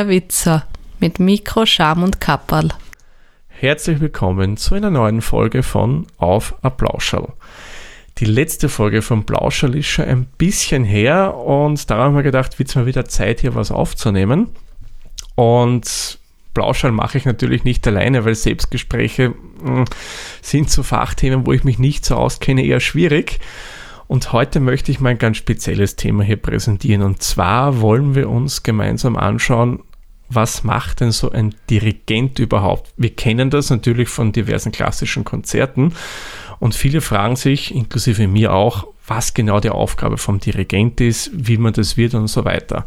der Witzer mit Mikro, Scham und Kapperl. Herzlich willkommen zu einer neuen Folge von Auf Applauschall. Die letzte Folge von Plauschall ist schon ein bisschen her und daran haben wir gedacht, wird es mal wieder Zeit, hier was aufzunehmen. Und Plauschall mache ich natürlich nicht alleine, weil Selbstgespräche hm, sind zu Fachthemen, wo ich mich nicht so auskenne, eher schwierig. Und heute möchte ich mal ein ganz spezielles Thema hier präsentieren. Und zwar wollen wir uns gemeinsam anschauen, was macht denn so ein Dirigent überhaupt? Wir kennen das natürlich von diversen klassischen Konzerten. Und viele fragen sich, inklusive mir auch, was genau die Aufgabe vom Dirigent ist, wie man das wird und so weiter.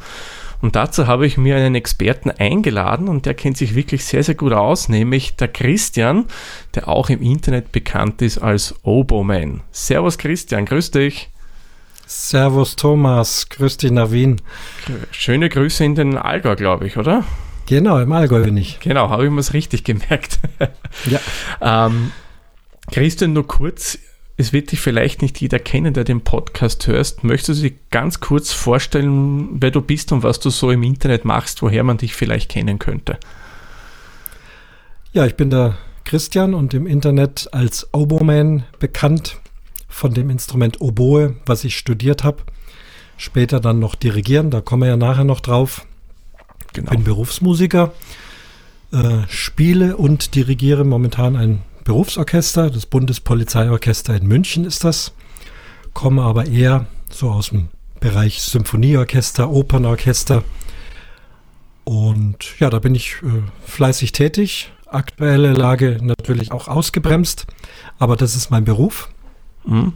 Und dazu habe ich mir einen Experten eingeladen und der kennt sich wirklich sehr, sehr gut aus, nämlich der Christian, der auch im Internet bekannt ist als Oboman. Servus Christian, grüß dich. Servus Thomas, grüß dich nach Wien. Schöne Grüße in den Allgäu, glaube ich, oder? Genau, im Allgäu bin ich. Genau, habe ich mir es richtig gemerkt. ja. ähm, Christian, nur kurz, es wird dich vielleicht nicht jeder kennen, der den Podcast hörst. Möchtest du dir ganz kurz vorstellen, wer du bist und was du so im Internet machst, woher man dich vielleicht kennen könnte? Ja, ich bin der Christian und im Internet als Oboman bekannt von dem Instrument Oboe, was ich studiert habe. Später dann noch dirigieren, da kommen wir ja nachher noch drauf. Genau. Bin Berufsmusiker, äh, spiele und dirigiere momentan ein Berufsorchester, das Bundespolizeiorchester in München ist das, komme aber eher so aus dem Bereich Symphonieorchester, Opernorchester. Und ja, da bin ich äh, fleißig tätig. Aktuelle Lage natürlich auch ausgebremst, aber das ist mein Beruf. Mhm.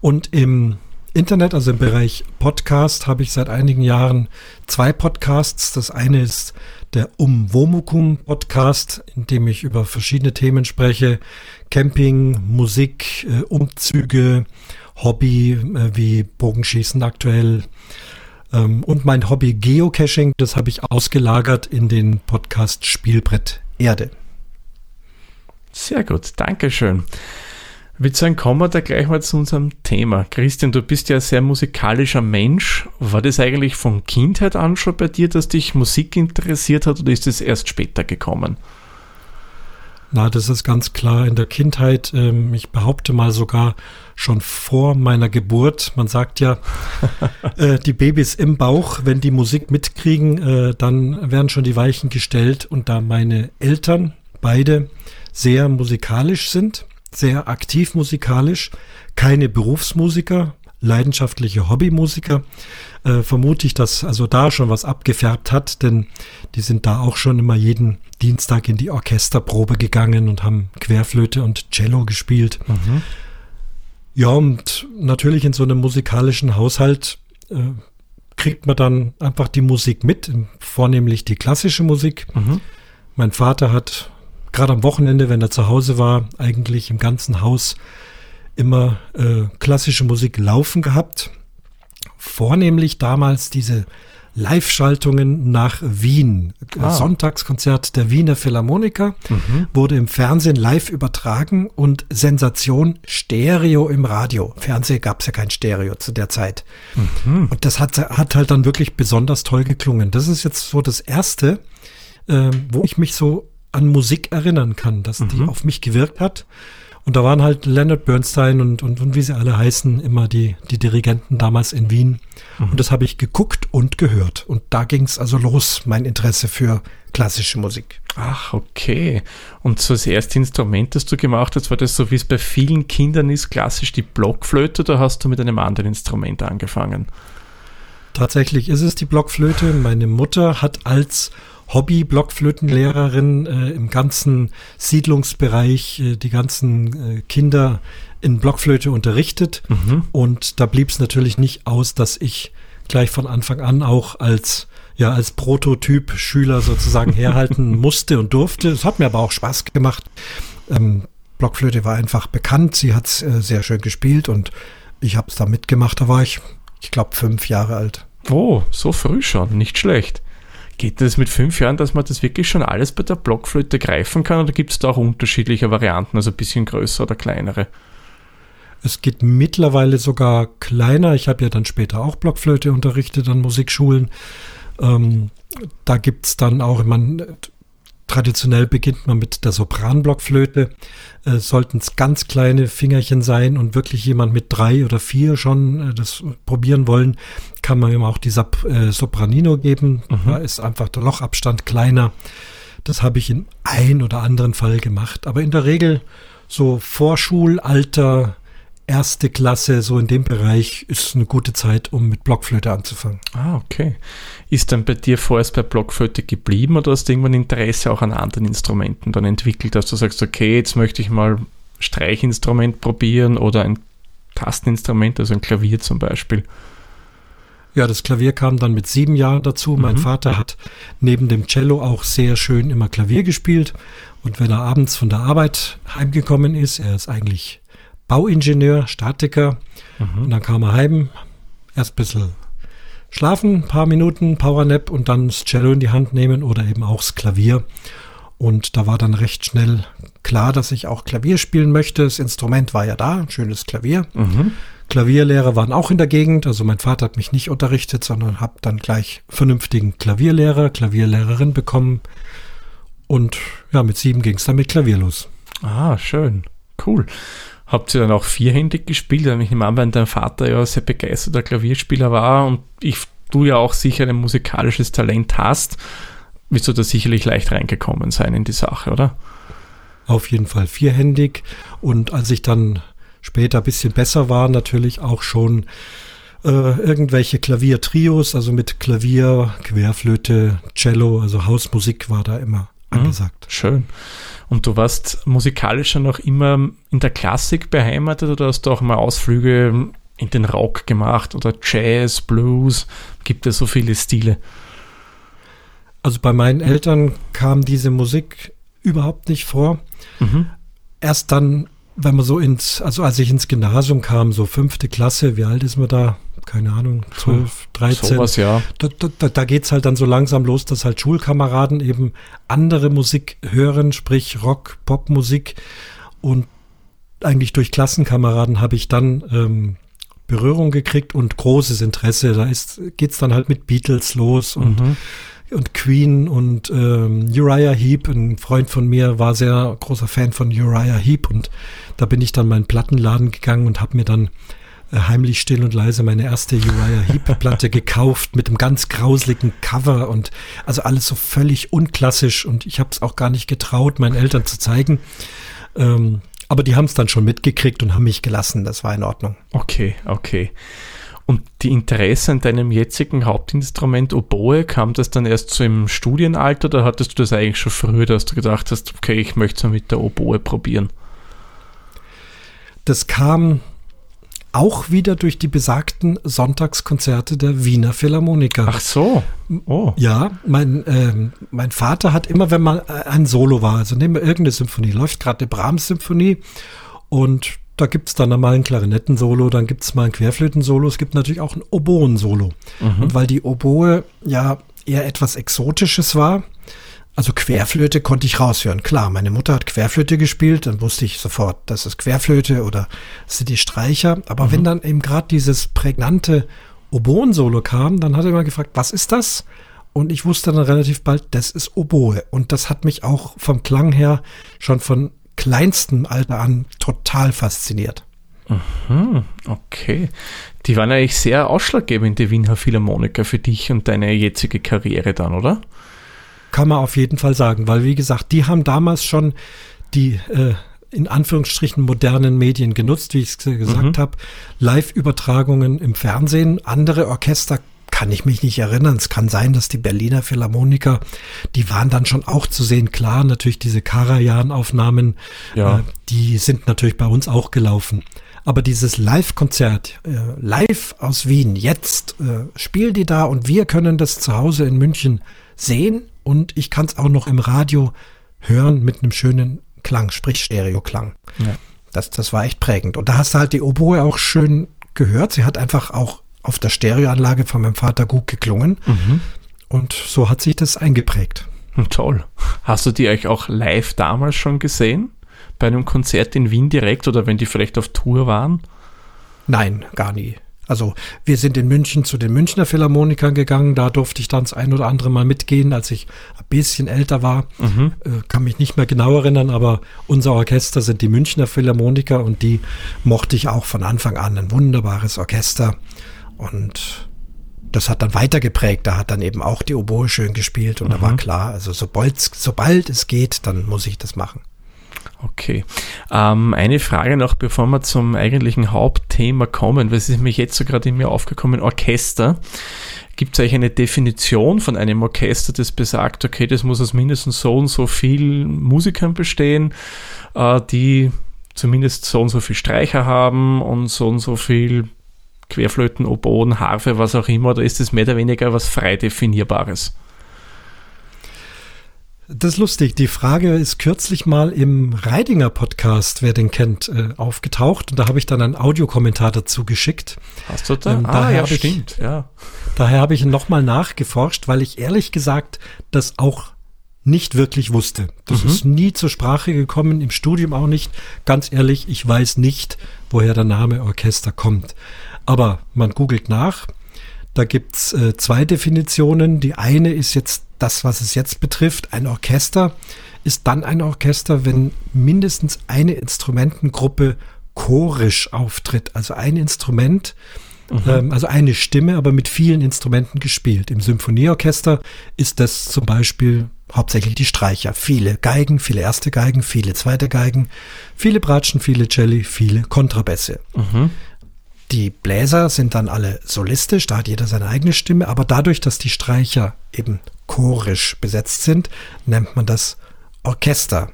Und im Internet, also im Bereich Podcast, habe ich seit einigen Jahren zwei Podcasts. Das eine ist der Umwomukum Podcast, in dem ich über verschiedene Themen spreche. Camping, Musik, äh, Umzüge, Hobby äh, wie Bogenschießen aktuell. Ähm, und mein Hobby Geocaching, das habe ich ausgelagert in den Podcast Spielbrett Erde. Sehr gut, Dankeschön. Ich würde sagen, kommen wir da gleich mal zu unserem Thema. Christian, du bist ja ein sehr musikalischer Mensch. War das eigentlich von Kindheit an schon bei dir, dass dich Musik interessiert hat oder ist es erst später gekommen? Na, das ist ganz klar in der Kindheit. Ähm, ich behaupte mal sogar schon vor meiner Geburt. Man sagt ja, äh, die Babys im Bauch, wenn die Musik mitkriegen, äh, dann werden schon die Weichen gestellt. Und da meine Eltern beide sehr musikalisch sind, sehr aktiv musikalisch, keine Berufsmusiker, leidenschaftliche Hobbymusiker, äh, vermute ich, dass also da schon was abgefärbt hat, denn die sind da auch schon immer jeden Dienstag in die Orchesterprobe gegangen und haben Querflöte und Cello gespielt. Mhm. Ja, und natürlich in so einem musikalischen Haushalt äh, kriegt man dann einfach die Musik mit, vornehmlich die klassische Musik. Mhm. Mein Vater hat gerade am Wochenende, wenn er zu Hause war, eigentlich im ganzen Haus immer äh, klassische Musik laufen gehabt. Vornehmlich damals diese Live-Schaltungen nach Wien. Ah. Sonntagskonzert der Wiener Philharmoniker mhm. wurde im Fernsehen live übertragen und Sensation Stereo im Radio. Fernsehen gab es ja kein Stereo zu der Zeit. Mhm. Und das hat, hat halt dann wirklich besonders toll geklungen. Das ist jetzt so das Erste, äh, wo ich mich so an Musik erinnern kann, dass mhm. die auf mich gewirkt hat. Und da waren halt Leonard Bernstein und, und, und wie sie alle heißen, immer die, die Dirigenten damals in Wien. Mhm. Und das habe ich geguckt und gehört. Und da ging es also los, mein Interesse für klassische Musik. Ach, okay. Und so das erste Instrument, das du gemacht hast, war das so, wie es bei vielen Kindern ist, klassisch die Blockflöte, oder hast du mit einem anderen Instrument angefangen? Tatsächlich ist es die Blockflöte. Meine Mutter hat als Hobby-Blockflötenlehrerin äh, im ganzen Siedlungsbereich, äh, die ganzen äh, Kinder in Blockflöte unterrichtet. Mhm. Und da blieb es natürlich nicht aus, dass ich gleich von Anfang an auch als ja als Prototyp Schüler sozusagen herhalten musste und durfte. Es hat mir aber auch Spaß gemacht. Ähm, Blockflöte war einfach bekannt. Sie hat es äh, sehr schön gespielt und ich habe es da mitgemacht. Da war ich, ich glaube, fünf Jahre alt. Oh, so früh schon, nicht schlecht. Geht das mit fünf Jahren, dass man das wirklich schon alles bei der Blockflöte greifen kann oder gibt es da auch unterschiedliche Varianten, also ein bisschen größer oder kleinere? Es geht mittlerweile sogar kleiner. Ich habe ja dann später auch Blockflöte unterrichtet an Musikschulen. Ähm, da gibt es dann auch, man traditionell beginnt man mit der Sopranblockflöte. Äh, Sollten es ganz kleine Fingerchen sein und wirklich jemand mit drei oder vier schon äh, das probieren wollen, kann man ihm auch die Sop äh, Sopranino geben. Mhm. Da ist einfach der Lochabstand kleiner. Das habe ich in ein oder anderen Fall gemacht. Aber in der Regel so Vorschulalter, erste Klasse, so in dem Bereich, ist eine gute Zeit, um mit Blockflöte anzufangen. Ah, okay. Ist dann bei dir vorerst bei Blockflöte geblieben oder hast du irgendwann Interesse auch an anderen Instrumenten dann entwickelt, dass du sagst, okay, jetzt möchte ich mal Streichinstrument probieren oder ein Tasteninstrument, also ein Klavier zum Beispiel? Ja, das Klavier kam dann mit sieben Jahren dazu. Mhm. Mein Vater hat neben dem Cello auch sehr schön immer Klavier gespielt. Und wenn er abends von der Arbeit heimgekommen ist, er ist eigentlich Bauingenieur, Statiker. Mhm. Und dann kam er heim, erst ein bisschen schlafen, ein paar Minuten, Powernap und dann das Cello in die Hand nehmen oder eben auch das Klavier. Und da war dann recht schnell klar, dass ich auch Klavier spielen möchte. Das Instrument war ja da, ein schönes Klavier. Mhm. Klavierlehrer waren auch in der Gegend. Also mein Vater hat mich nicht unterrichtet, sondern habe dann gleich vernünftigen Klavierlehrer, Klavierlehrerin bekommen. Und ja, mit sieben ging es dann mit Klavier los. Ah, schön. Cool. Habt ihr dann auch vierhändig gespielt? Ich nehme an, wenn dein Vater ja sehr begeisterter Klavierspieler war und ich, du ja auch sicher ein musikalisches Talent hast, wirst du da sicherlich leicht reingekommen sein in die Sache, oder? Auf jeden Fall vierhändig. Und als ich dann später ein bisschen besser war, natürlich auch schon äh, irgendwelche Klaviertrios, also mit Klavier, Querflöte, Cello, also Hausmusik war da immer mhm. angesagt. schön. Und du warst musikalisch schon noch immer in der Klassik beheimatet oder hast du auch mal Ausflüge in den Rock gemacht oder Jazz, Blues? Gibt es so viele Stile? Also bei meinen Eltern kam diese Musik überhaupt nicht vor. Mhm. Erst dann, wenn man so ins, also als ich ins Gymnasium kam, so fünfte Klasse, wie alt ist man da? Keine Ahnung, 12, 13. Sowas, ja. Da, da, da geht es halt dann so langsam los, dass halt Schulkameraden eben andere Musik hören, sprich Rock, Popmusik. Und eigentlich durch Klassenkameraden habe ich dann ähm, Berührung gekriegt und großes Interesse. Da geht es dann halt mit Beatles los und, mhm. und Queen und ähm, Uriah Heep. Ein Freund von mir war sehr großer Fan von Uriah Heep und da bin ich dann mal in den Plattenladen gegangen und habe mir dann heimlich still und leise meine erste Uriah Heep Platte gekauft mit einem ganz grauseligen Cover und also alles so völlig unklassisch und ich habe es auch gar nicht getraut, meinen Eltern zu zeigen. Ähm, aber die haben es dann schon mitgekriegt und haben mich gelassen. Das war in Ordnung. Okay, okay. Und die Interesse an deinem jetzigen Hauptinstrument Oboe, kam das dann erst so im Studienalter oder hattest du das eigentlich schon früher, dass du gedacht hast, okay, ich möchte es mit der Oboe probieren? Das kam auch wieder durch die besagten Sonntagskonzerte der Wiener Philharmoniker. Ach so. Oh. Ja, mein, ähm, mein Vater hat immer, wenn mal äh, ein Solo war, also nehmen wir irgendeine Symphonie, läuft gerade eine Brahms-Symphonie und da gibt es dann mal ein Klarinettensolo, dann gibt es mal ein Querflötensolo, es gibt natürlich auch ein Oboen-Solo. Mhm. Und weil die Oboe ja eher etwas Exotisches war, also Querflöte konnte ich raushören. Klar, meine Mutter hat Querflöte gespielt, dann wusste ich sofort, das ist Querflöte oder das sind die Streicher. Aber mhm. wenn dann eben gerade dieses prägnante Oboen-Solo kam, dann hat er immer gefragt, was ist das? Und ich wusste dann relativ bald, das ist Oboe. Und das hat mich auch vom Klang her schon von kleinstem Alter an total fasziniert. Mhm, okay. Die waren eigentlich sehr ausschlaggebend, die Wiener Philharmoniker, für dich und deine jetzige Karriere dann, oder? Kann man auf jeden Fall sagen, weil wie gesagt, die haben damals schon die äh, in Anführungsstrichen modernen Medien genutzt, wie ich es gesagt mhm. habe. Live-Übertragungen im Fernsehen, andere Orchester kann ich mich nicht erinnern. Es kann sein, dass die Berliner Philharmoniker, die waren dann schon auch zu sehen. Klar, natürlich diese Karajan-Aufnahmen, ja. äh, die sind natürlich bei uns auch gelaufen. Aber dieses Live-Konzert, äh, live aus Wien, jetzt äh, spielen die da und wir können das zu Hause in München sehen und ich kann es auch noch im Radio hören mit einem schönen Klang, sprich Stereoklang. Ja. Das, das war echt prägend. Und da hast du halt die Oboe auch schön gehört. Sie hat einfach auch auf der Stereoanlage von meinem Vater gut geklungen. Mhm. Und so hat sich das eingeprägt. Hm, toll. Hast du die euch auch live damals schon gesehen? Bei einem Konzert in Wien direkt oder wenn die vielleicht auf Tour waren? Nein, gar nie. Also wir sind in München zu den Münchner Philharmonikern gegangen. Da durfte ich dann das ein oder andere Mal mitgehen, als ich ein bisschen älter war. Mhm. Äh, kann mich nicht mehr genau erinnern, aber unser Orchester sind die Münchner Philharmoniker und die mochte ich auch von Anfang an. Ein wunderbares Orchester. Und das hat dann weiter geprägt. Da hat dann eben auch die Oboe schön gespielt und mhm. da war mhm. klar, also sobald, sobald es geht, dann muss ich das machen. Okay. Ähm, eine Frage noch, bevor wir zum eigentlichen Hauptthema kommen, es ist mir jetzt so gerade in mir aufgekommen, Orchester. Gibt es eigentlich eine Definition von einem Orchester, das besagt, okay, das muss aus mindestens so und so viel Musikern bestehen, äh, die zumindest so und so viel Streicher haben und so und so viel Querflöten, Oboen, Harfe, was auch immer, oder ist es mehr oder weniger was frei definierbares? Das ist lustig. Die Frage ist kürzlich mal im Reidinger Podcast, wer den kennt, äh, aufgetaucht. Und da habe ich dann einen Audiokommentar dazu geschickt. Hast du da? Ähm, ah, ja, stimmt, ich, ja. Daher habe ich nochmal nachgeforscht, weil ich ehrlich gesagt das auch nicht wirklich wusste. Das mhm. ist nie zur Sprache gekommen, im Studium auch nicht. Ganz ehrlich, ich weiß nicht, woher der Name Orchester kommt. Aber man googelt nach. Da gibt's äh, zwei Definitionen. Die eine ist jetzt das, was es jetzt betrifft. Ein Orchester ist dann ein Orchester, wenn mindestens eine Instrumentengruppe chorisch auftritt. Also ein Instrument, mhm. ähm, also eine Stimme, aber mit vielen Instrumenten gespielt. Im Symphonieorchester ist das zum Beispiel hauptsächlich die Streicher. Viele Geigen, viele erste Geigen, viele zweite Geigen, viele Bratschen, viele Celli, viele Kontrabässe. Mhm. Die Bläser sind dann alle solistisch, da hat jeder seine eigene Stimme, aber dadurch, dass die Streicher eben chorisch besetzt sind, nennt man das Orchester.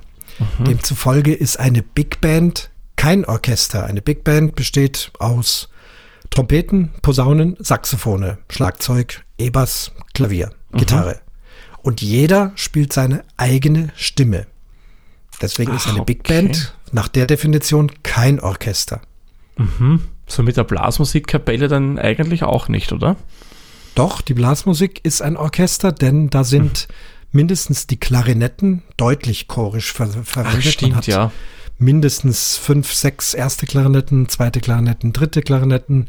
Mhm. Demzufolge ist eine Big Band kein Orchester. Eine Big Band besteht aus Trompeten, Posaunen, Saxophone, Schlagzeug, E-Bass, Klavier, mhm. Gitarre. Und jeder spielt seine eigene Stimme. Deswegen Ach, ist eine Big okay. Band nach der Definition kein Orchester. Mhm. So mit der Blasmusikkapelle dann eigentlich auch nicht, oder? Doch, die Blasmusik ist ein Orchester, denn da sind mhm. mindestens die Klarinetten deutlich chorisch ver verwendet. Ach, stimmt, ja. Mindestens fünf, sechs erste Klarinetten, zweite Klarinetten, dritte Klarinetten.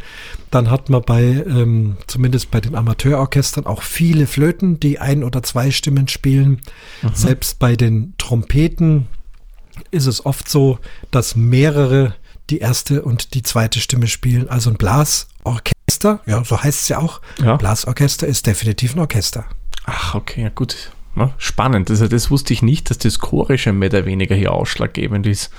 Dann hat man bei, ähm, zumindest bei den Amateurorchestern, auch viele Flöten, die ein oder zwei Stimmen spielen. Mhm. Selbst bei den Trompeten ist es oft so, dass mehrere die erste und die zweite Stimme spielen. Also ein Blasorchester, ja, so heißt es ja auch. Ja. Blasorchester ist definitiv ein Orchester. Ach, okay, ja gut. Spannend. Also das wusste ich nicht, dass das Chorische mehr oder weniger hier ausschlaggebend ist.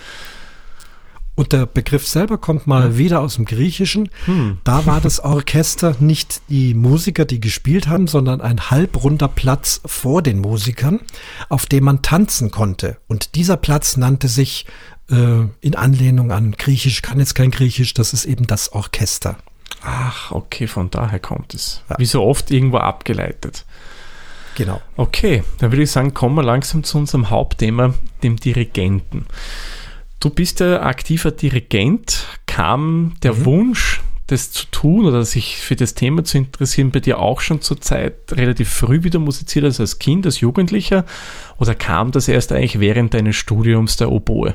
Und der Begriff selber kommt mal ja. wieder aus dem Griechischen. Hm. Da war das Orchester nicht die Musiker, die gespielt haben, sondern ein halbrunder Platz vor den Musikern, auf dem man tanzen konnte. Und dieser Platz nannte sich äh, in Anlehnung an Griechisch, kann jetzt kein Griechisch, das ist eben das Orchester. Ach, okay, von daher kommt es. Ja. Wie so oft irgendwo abgeleitet. Genau. Okay, dann würde ich sagen, kommen wir langsam zu unserem Hauptthema, dem Dirigenten. Du bist ja aktiver Dirigent. Kam der mhm. Wunsch, das zu tun oder sich für das Thema zu interessieren, bei dir auch schon zur Zeit relativ früh wieder musiziert, also als Kind, als Jugendlicher? Oder kam das erst eigentlich während deines Studiums der Oboe?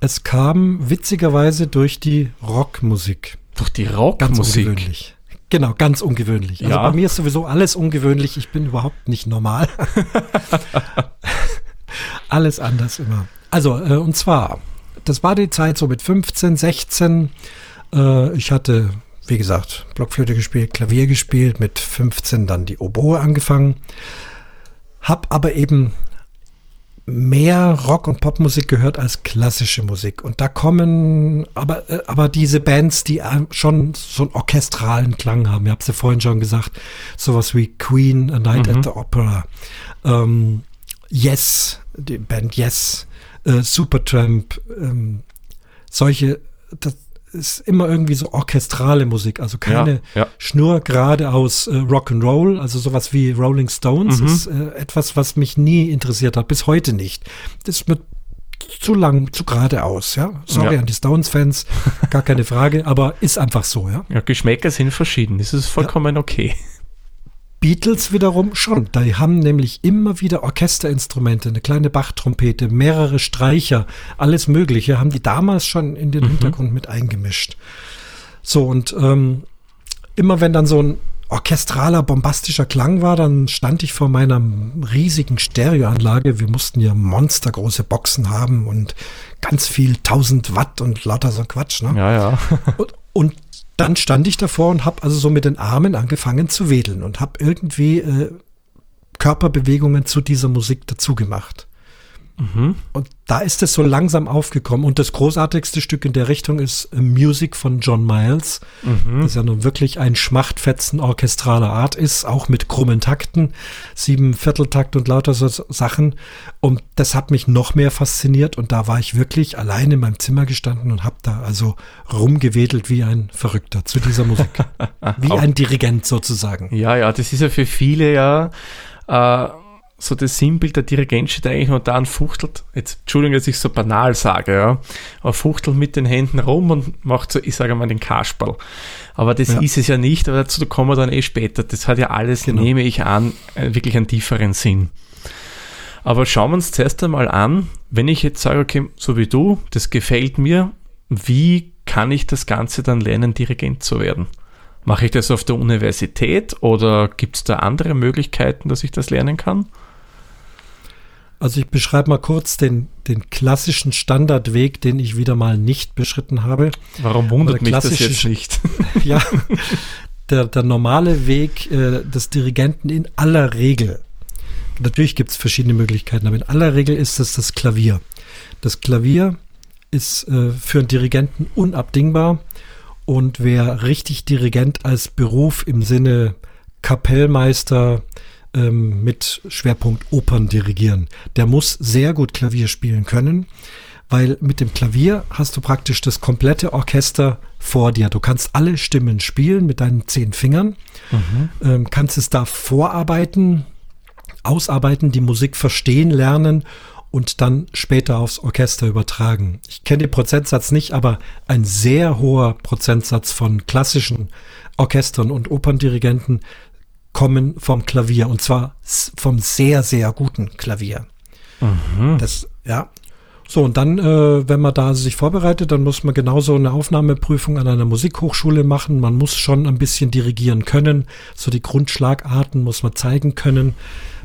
Es kam witzigerweise durch die Rockmusik. Durch die Rockmusik? Ganz ungewöhnlich. Genau, ganz ungewöhnlich. Also ja. bei mir ist sowieso alles ungewöhnlich. Ich bin überhaupt nicht normal. alles anders immer. Also, äh, und zwar, das war die Zeit so mit 15, 16. Äh, ich hatte, wie gesagt, Blockflöte gespielt, Klavier gespielt, mit 15 dann die Oboe angefangen. Hab aber eben mehr Rock- und Popmusik gehört als klassische Musik. Und da kommen aber, äh, aber diese Bands, die schon so einen orchestralen Klang haben. Ihr habt es ja vorhin schon gesagt, sowas wie Queen, A Night mhm. at the Opera, ähm, Yes, die Band Yes, äh, Supertramp, ähm, solche, das, ist immer irgendwie so orchestrale Musik, also keine ja, ja. Schnur geradeaus äh, Rock'n'Roll, also sowas wie Rolling Stones mhm. ist äh, etwas, was mich nie interessiert hat, bis heute nicht. Das ist mir zu lang, zu geradeaus, ja. Sorry ja. an die Stones-Fans, gar keine Frage, aber ist einfach so, ja. Ja, Geschmäcker sind verschieden, das ist vollkommen okay. Beatles wiederum schon. Die haben nämlich immer wieder Orchesterinstrumente, eine kleine Bachtrompete, mehrere Streicher, alles Mögliche, haben die damals schon in den mhm. Hintergrund mit eingemischt. So, und ähm, immer wenn dann so ein orchestraler, bombastischer Klang war, dann stand ich vor meiner riesigen Stereoanlage. Wir mussten ja monstergroße Boxen haben und ganz viel 1000 Watt und lauter so Quatsch. Ne? Ja, ja. und, und dann stand ich davor und habe also so mit den Armen angefangen zu wedeln und habe irgendwie äh, Körperbewegungen zu dieser Musik dazu gemacht. Mhm. Und da ist es so langsam aufgekommen. Und das großartigste Stück in der Richtung ist Music von John Miles, mhm. das ja nun wirklich ein Schmachtfetzen orchestraler Art ist, auch mit krummen Takten, sieben Vierteltakt und lauter so Sachen. Und das hat mich noch mehr fasziniert. Und da war ich wirklich allein in meinem Zimmer gestanden und habe da also rumgewedelt wie ein Verrückter zu dieser Musik. wie ein Dirigent sozusagen. Ja, ja, das ist ja für viele ja. Äh so das Sinnbild der Dirigent steht eigentlich nur da und fuchtelt, jetzt Entschuldigung, dass ich so banal sage, ja, aber fuchtelt mit den Händen rum und macht so, ich sage mal, den Kasperl. Aber das ja. ist es ja nicht, aber dazu kommen wir dann eh später. Das hat ja alles, genau. nehme ich an, äh, wirklich einen tieferen Sinn. Aber schauen wir uns zuerst einmal an, wenn ich jetzt sage, okay, so wie du, das gefällt mir, wie kann ich das Ganze dann lernen, Dirigent zu werden? Mache ich das auf der Universität oder gibt es da andere Möglichkeiten, dass ich das lernen kann? Also ich beschreibe mal kurz den, den klassischen Standardweg, den ich wieder mal nicht beschritten habe. Warum wundert mich das jetzt nicht? ja, der, der normale Weg äh, des Dirigenten in aller Regel, natürlich gibt es verschiedene Möglichkeiten, aber in aller Regel ist es das Klavier. Das Klavier ist äh, für einen Dirigenten unabdingbar und wer richtig Dirigent als Beruf im Sinne Kapellmeister, ähm, mit Schwerpunkt Opern dirigieren. Der muss sehr gut Klavier spielen können, weil mit dem Klavier hast du praktisch das komplette Orchester vor dir. Du kannst alle Stimmen spielen mit deinen zehn Fingern, mhm. ähm, kannst es da vorarbeiten, ausarbeiten, die Musik verstehen, lernen und dann später aufs Orchester übertragen. Ich kenne den Prozentsatz nicht, aber ein sehr hoher Prozentsatz von klassischen Orchestern und Operndirigenten kommen vom Klavier und zwar vom sehr, sehr guten Klavier. Mhm. Das, ja. So, und dann, äh, wenn man da sich vorbereitet, dann muss man genauso eine Aufnahmeprüfung an einer Musikhochschule machen. Man muss schon ein bisschen dirigieren können. So die Grundschlagarten muss man zeigen können.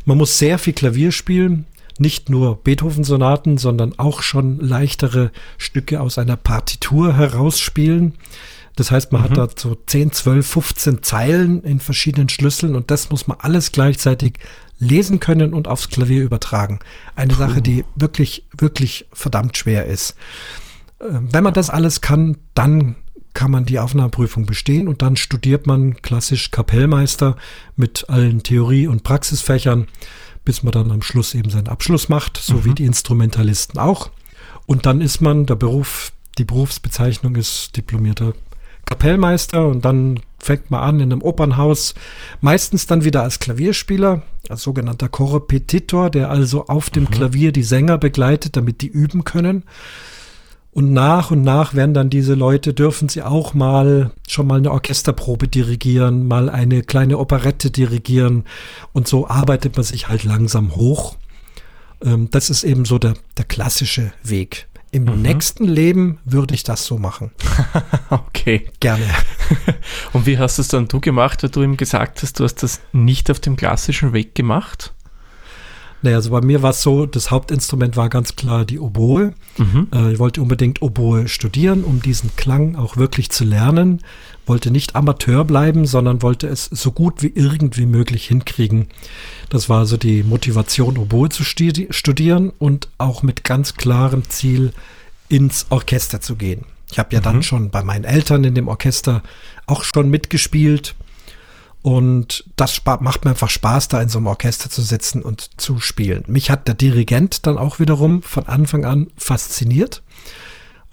Man muss sehr viel Klavier spielen. Nicht nur Beethoven-Sonaten, sondern auch schon leichtere Stücke aus einer Partitur herausspielen. Das heißt, man mhm. hat da so 10, 12, 15 Zeilen in verschiedenen Schlüsseln und das muss man alles gleichzeitig lesen können und aufs Klavier übertragen. Eine Puh. Sache, die wirklich, wirklich verdammt schwer ist. Ähm, wenn man das alles kann, dann kann man die Aufnahmeprüfung bestehen und dann studiert man klassisch Kapellmeister mit allen Theorie- und Praxisfächern, bis man dann am Schluss eben seinen Abschluss macht, so mhm. wie die Instrumentalisten auch. Und dann ist man, der Beruf, die Berufsbezeichnung ist diplomierter Kapellmeister und dann fängt man an in einem Opernhaus, meistens dann wieder als Klavierspieler, als sogenannter Korrepetitor, der also auf dem mhm. Klavier die Sänger begleitet, damit die üben können. Und nach und nach werden dann diese Leute, dürfen sie auch mal schon mal eine Orchesterprobe dirigieren, mal eine kleine Operette dirigieren. Und so arbeitet man sich halt langsam hoch. Ähm, das ist eben so der, der klassische Weg. Im mhm. nächsten Leben würde ich das so machen. okay. Gerne. Und wie hast es dann du gemacht, weil du ihm gesagt hast, du hast das nicht auf dem klassischen Weg gemacht? Naja, also bei mir war es so, das Hauptinstrument war ganz klar die Oboe. Mhm. Äh, ich wollte unbedingt Oboe studieren, um diesen Klang auch wirklich zu lernen. Wollte nicht Amateur bleiben, sondern wollte es so gut wie irgendwie möglich hinkriegen. Das war also die Motivation, Oboe zu studi studieren und auch mit ganz klarem Ziel ins Orchester zu gehen. Ich habe ja mhm. dann schon bei meinen Eltern in dem Orchester auch schon mitgespielt. Und das macht mir einfach Spaß, da in so einem Orchester zu sitzen und zu spielen. Mich hat der Dirigent dann auch wiederum von Anfang an fasziniert,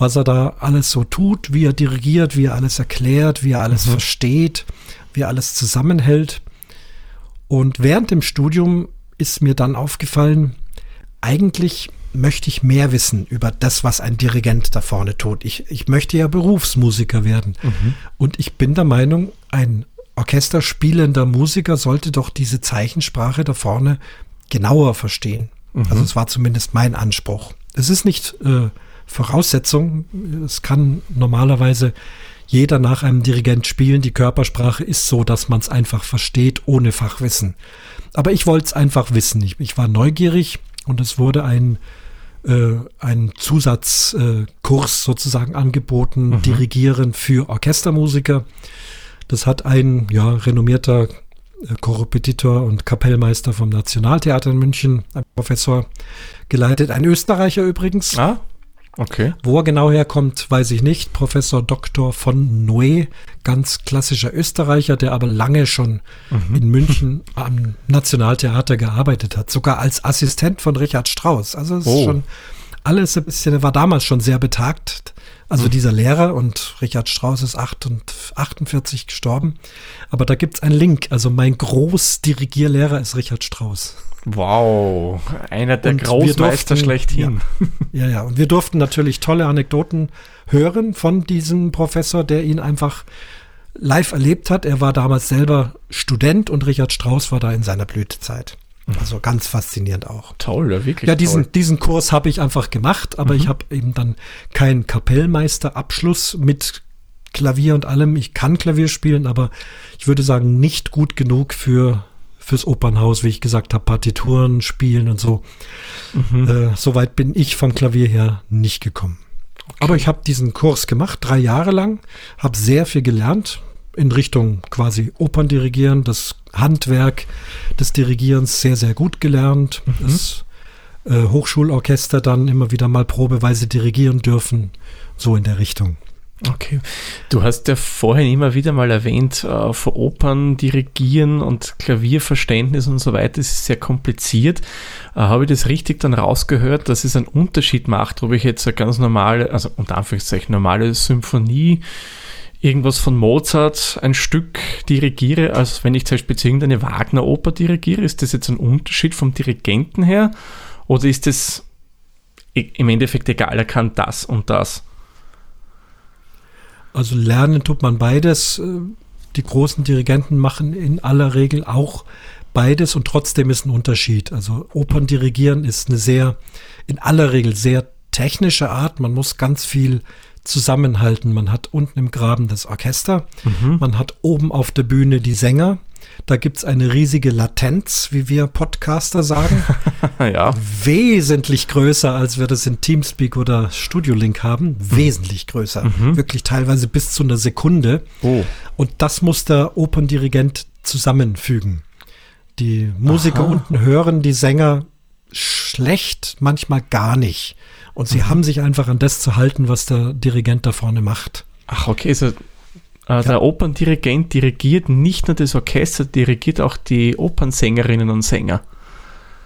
was er da alles so tut, wie er dirigiert, wie er alles erklärt, wie er alles mhm. versteht, wie er alles zusammenhält. Und während dem Studium ist mir dann aufgefallen, eigentlich möchte ich mehr wissen über das, was ein Dirigent da vorne tut. Ich, ich möchte ja Berufsmusiker werden. Mhm. Und ich bin der Meinung, ein orchesterspielender Musiker sollte doch diese Zeichensprache da vorne genauer verstehen. Mhm. Also es war zumindest mein Anspruch. Es ist nicht äh, Voraussetzung. Es kann normalerweise jeder nach einem Dirigent spielen. Die Körpersprache ist so, dass man es einfach versteht, ohne Fachwissen. Aber ich wollte es einfach wissen. Ich, ich, war neugierig und es wurde ein, äh, ein Zusatzkurs äh, sozusagen angeboten, mhm. Dirigieren für Orchestermusiker. Das hat ein ja, renommierter äh, Korrepetitor und Kapellmeister vom Nationaltheater in München, ein Professor, geleitet. Ein Österreicher übrigens. Ah, okay. Wo er genau herkommt, weiß ich nicht. Professor Dr. von Noé, ganz klassischer Österreicher, der aber lange schon mhm. in München am Nationaltheater gearbeitet hat. Sogar als Assistent von Richard Strauss. Also es oh. ist schon alles ein bisschen, war damals schon sehr betagt. Also mhm. dieser Lehrer und Richard Strauss ist 48 gestorben. Aber da gibt es einen Link. Also mein Großdirigierlehrer ist Richard Strauss. Wow, einer der und Großmeister durften, schlechthin. Ja, ja, ja, und wir durften natürlich tolle Anekdoten hören von diesem Professor, der ihn einfach live erlebt hat. Er war damals selber Student und Richard Strauss war da in seiner Blütezeit. Also ganz faszinierend auch. Toll, ja, wirklich. Ja, diesen, toll. diesen Kurs habe ich einfach gemacht, aber mhm. ich habe eben dann keinen Kapellmeisterabschluss mit Klavier und allem. Ich kann Klavier spielen, aber ich würde sagen, nicht gut genug für fürs Opernhaus, wie ich gesagt habe, Partituren spielen und so. Mhm. Äh, Soweit bin ich vom Klavier her nicht gekommen. Okay. Aber ich habe diesen Kurs gemacht, drei Jahre lang, habe sehr viel gelernt, in Richtung quasi Operndirigieren, das Handwerk des Dirigierens sehr, sehr gut gelernt. Mhm. Das äh, Hochschulorchester dann immer wieder mal probeweise dirigieren dürfen, so in der Richtung. Okay. Du hast ja vorhin immer wieder mal erwähnt, äh, für Opern dirigieren und Klavierverständnis und so weiter ist sehr kompliziert. Äh, Habe ich das richtig dann rausgehört, dass es einen Unterschied macht, ob ich jetzt eine ganz normale, also unter Anführungszeichen normale Symphonie irgendwas von Mozart ein Stück dirigiere, als wenn ich zum Beispiel irgendeine Wagner-Oper dirigiere? Ist das jetzt ein Unterschied vom Dirigenten her? Oder ist das im Endeffekt egal, er kann das und das? Also lernen tut man beides. Die großen Dirigenten machen in aller Regel auch beides und trotzdem ist ein Unterschied. Also Opern dirigieren ist eine sehr, in aller Regel sehr technische Art. Man muss ganz viel zusammenhalten. Man hat unten im Graben das Orchester, mhm. man hat oben auf der Bühne die Sänger. Da gibt es eine riesige Latenz, wie wir Podcaster sagen. ja. Wesentlich größer, als wir das in Teamspeak oder Studio Link haben. Wesentlich größer. Mhm. Wirklich teilweise bis zu einer Sekunde. Oh. Und das muss der Operndirigent zusammenfügen. Die Musiker Aha. unten hören die Sänger schlecht, manchmal gar nicht. Und sie mhm. haben sich einfach an das zu halten, was der Dirigent da vorne macht. Ach, okay, so äh, der Operndirigent dirigiert nicht nur das Orchester, dirigiert auch die Opernsängerinnen und Sänger.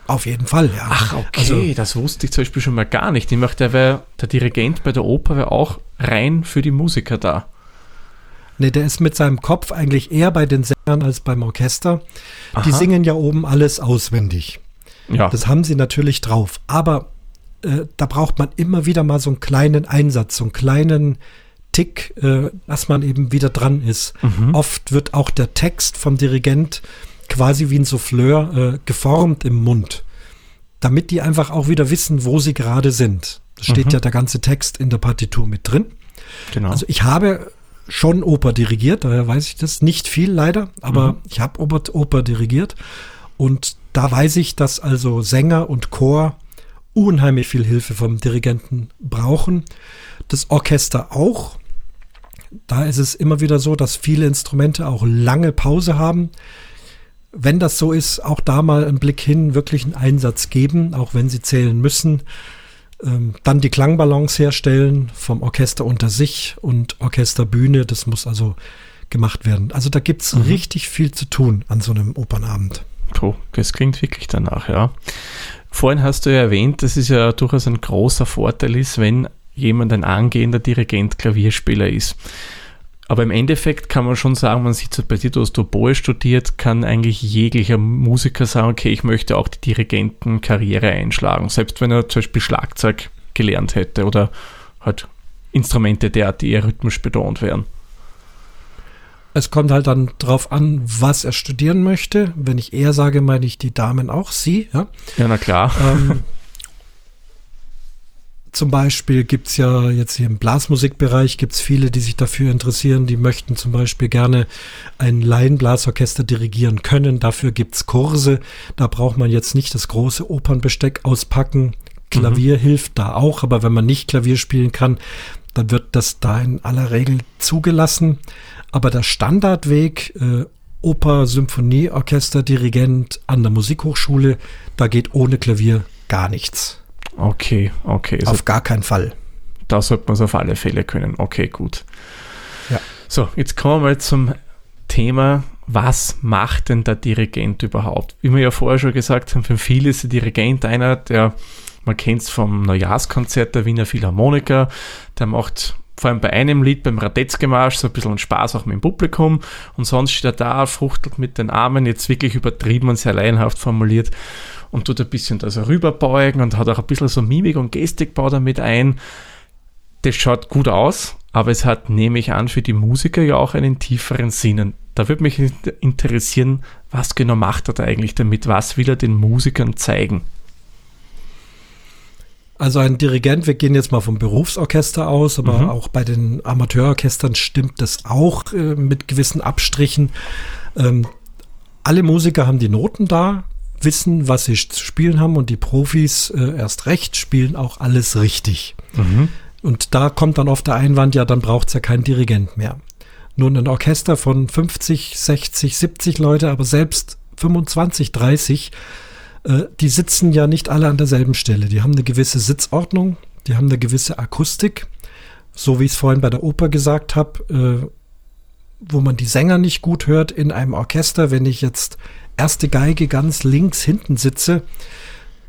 Auf jeden Fall, ja. Ach, okay, also, das wusste ich zum Beispiel schon mal gar nicht. Ich möchte, der, wär, der Dirigent bei der Oper wäre auch rein für die Musiker da. Nee, der ist mit seinem Kopf eigentlich eher bei den Sängern als beim Orchester. Aha. Die singen ja oben alles auswendig. Ja. Das haben sie natürlich drauf. Aber äh, da braucht man immer wieder mal so einen kleinen Einsatz, so einen kleinen Tick, äh, dass man eben wieder dran ist. Mhm. Oft wird auch der Text vom Dirigent quasi wie ein Souffleur äh, geformt im Mund, damit die einfach auch wieder wissen, wo sie gerade sind. Da steht mhm. ja der ganze Text in der Partitur mit drin. Genau. Also ich habe schon Oper dirigiert, daher weiß ich das. Nicht viel leider, aber mhm. ich habe Oper, Oper dirigiert. Und da weiß ich, dass also Sänger und Chor unheimlich viel Hilfe vom Dirigenten brauchen. Das Orchester auch. Da ist es immer wieder so, dass viele Instrumente auch lange Pause haben. Wenn das so ist, auch da mal einen Blick hin, wirklich einen Einsatz geben, auch wenn sie zählen müssen. Ähm, dann die Klangbalance herstellen vom Orchester unter sich und Orchesterbühne. Das muss also gemacht werden. Also da gibt es mhm. richtig viel zu tun an so einem Opernabend. Puh, das klingt wirklich danach, ja. Vorhin hast du ja erwähnt, dass es ja durchaus ein großer Vorteil ist, wenn jemand ein angehender Dirigent Klavierspieler ist. Aber im Endeffekt kann man schon sagen, man sieht es bei dir, du hast Oboe studiert, kann eigentlich jeglicher Musiker sagen, okay, ich möchte auch die Dirigentenkarriere einschlagen, selbst wenn er zum Beispiel Schlagzeug gelernt hätte oder halt Instrumente derart, die eher rhythmisch betont wären. Es kommt halt dann drauf an, was er studieren möchte. Wenn ich er sage, meine ich die Damen auch, sie. Ja, ja na klar. Ähm, zum Beispiel gibt es ja jetzt hier im Blasmusikbereich gibt es viele, die sich dafür interessieren, die möchten zum Beispiel gerne ein Laienblasorchester dirigieren können. Dafür gibt es Kurse. Da braucht man jetzt nicht das große Opernbesteck auspacken. Klavier mhm. hilft da auch, aber wenn man nicht Klavier spielen kann, dann wird das da in aller Regel zugelassen. Aber der Standardweg, äh, Oper, Symphonie, Orchester, Dirigent an der Musikhochschule, da geht ohne Klavier gar nichts. Okay, okay. Also auf gar keinen Fall. Da sollte man es auf alle Fälle können. Okay, gut. Ja. So, jetzt kommen wir mal zum Thema, was macht denn der Dirigent überhaupt? Wie wir ja vorher schon gesagt haben, für viele ist der Dirigent einer, der, man kennt es vom Neujahrskonzert der Wiener Philharmoniker, der macht vor allem bei einem Lied, beim Radetzky-Marsch, so ein bisschen Spaß auch mit dem Publikum und sonst steht er da, fruchtelt mit den Armen, jetzt wirklich übertrieben und sehr laienhaft formuliert und tut ein bisschen das rüberbeugen und hat auch ein bisschen so Mimik und Gestikbau damit ein. Das schaut gut aus, aber es hat, nehme ich an, für die Musiker ja auch einen tieferen Sinn. Da würde mich interessieren, was genau macht er da eigentlich damit? Was will er den Musikern zeigen? Also ein Dirigent, wir gehen jetzt mal vom Berufsorchester aus, aber mhm. auch bei den Amateurorchestern stimmt das auch äh, mit gewissen Abstrichen. Ähm, alle Musiker haben die Noten da, wissen, was sie zu spielen haben und die Profis äh, erst recht spielen auch alles richtig. Mhm. Und da kommt dann oft der Einwand, ja, dann braucht es ja keinen Dirigent mehr. Nun ein Orchester von 50, 60, 70 Leute, aber selbst 25, 30, äh, die sitzen ja nicht alle an derselben Stelle. Die haben eine gewisse Sitzordnung, die haben eine gewisse Akustik, so wie ich es vorhin bei der Oper gesagt habe, äh, wo man die Sänger nicht gut hört in einem Orchester, wenn ich jetzt erste Geige ganz links hinten sitze,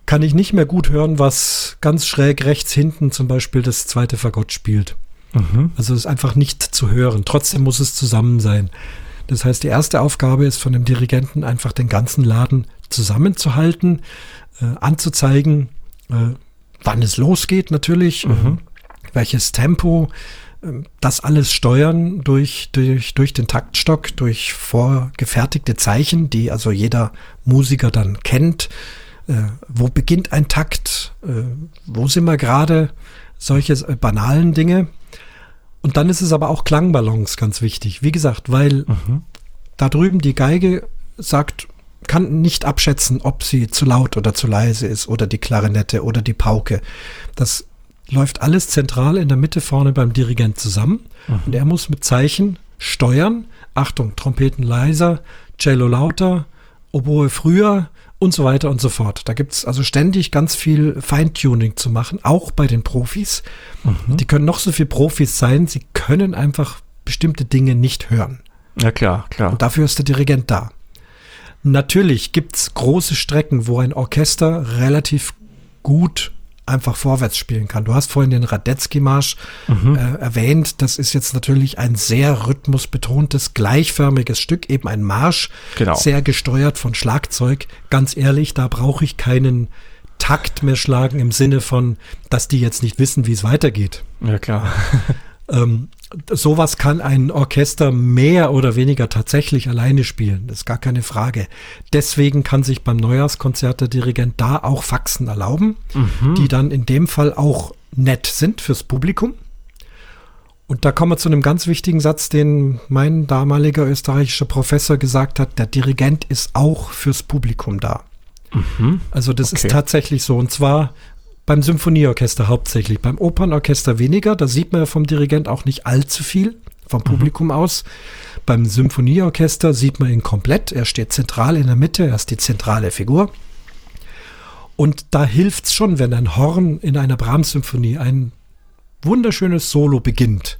kann ich nicht mehr gut hören, was ganz schräg rechts hinten zum Beispiel das zweite Fagott spielt. Mhm. Also es ist einfach nicht zu hören. Trotzdem muss es zusammen sein. Das heißt, die erste Aufgabe ist von dem Dirigenten einfach den ganzen Laden zusammenzuhalten, äh, anzuzeigen, äh, wann es losgeht natürlich, mhm. äh, welches Tempo, das alles steuern durch, durch, durch den Taktstock, durch vorgefertigte Zeichen, die also jeder Musiker dann kennt. Äh, wo beginnt ein Takt? Äh, wo sind wir gerade? Solche äh, banalen Dinge. Und dann ist es aber auch Klangbalance ganz wichtig. Wie gesagt, weil mhm. da drüben die Geige sagt, kann nicht abschätzen, ob sie zu laut oder zu leise ist oder die Klarinette oder die Pauke. Das läuft alles zentral in der Mitte vorne beim Dirigent zusammen. Mhm. Und er muss mit Zeichen steuern. Achtung, Trompeten leiser, Cello lauter, Oboe früher und so weiter und so fort. Da gibt es also ständig ganz viel Feintuning zu machen, auch bei den Profis. Mhm. Die können noch so viel Profis sein, sie können einfach bestimmte Dinge nicht hören. Ja, klar, klar. Und dafür ist der Dirigent da. Natürlich gibt es große Strecken, wo ein Orchester relativ gut einfach vorwärts spielen kann. Du hast vorhin den Radetzky-Marsch mhm. äh, erwähnt. Das ist jetzt natürlich ein sehr rhythmusbetontes, gleichförmiges Stück, eben ein Marsch, genau. sehr gesteuert von Schlagzeug. Ganz ehrlich, da brauche ich keinen Takt mehr schlagen im Sinne von, dass die jetzt nicht wissen, wie es weitergeht. Ja, klar. ähm, sowas kann ein Orchester mehr oder weniger tatsächlich alleine spielen. Das ist gar keine Frage. Deswegen kann sich beim Neujahrskonzert der Dirigent da auch Faxen erlauben, mhm. die dann in dem Fall auch nett sind fürs Publikum. Und da kommen wir zu einem ganz wichtigen Satz, den mein damaliger österreichischer Professor gesagt hat. Der Dirigent ist auch fürs Publikum da. Mhm. Also das okay. ist tatsächlich so. Und zwar beim Symphonieorchester hauptsächlich, beim Opernorchester weniger. Da sieht man ja vom Dirigent auch nicht allzu viel vom mhm. Publikum mhm. aus. Beim Symphonieorchester sieht man ihn komplett. Er steht zentral in der Mitte, er ist die zentrale Figur. Und da hilft es schon, wenn ein Horn in einer Brahms-Symphonie ein wunderschönes Solo beginnt.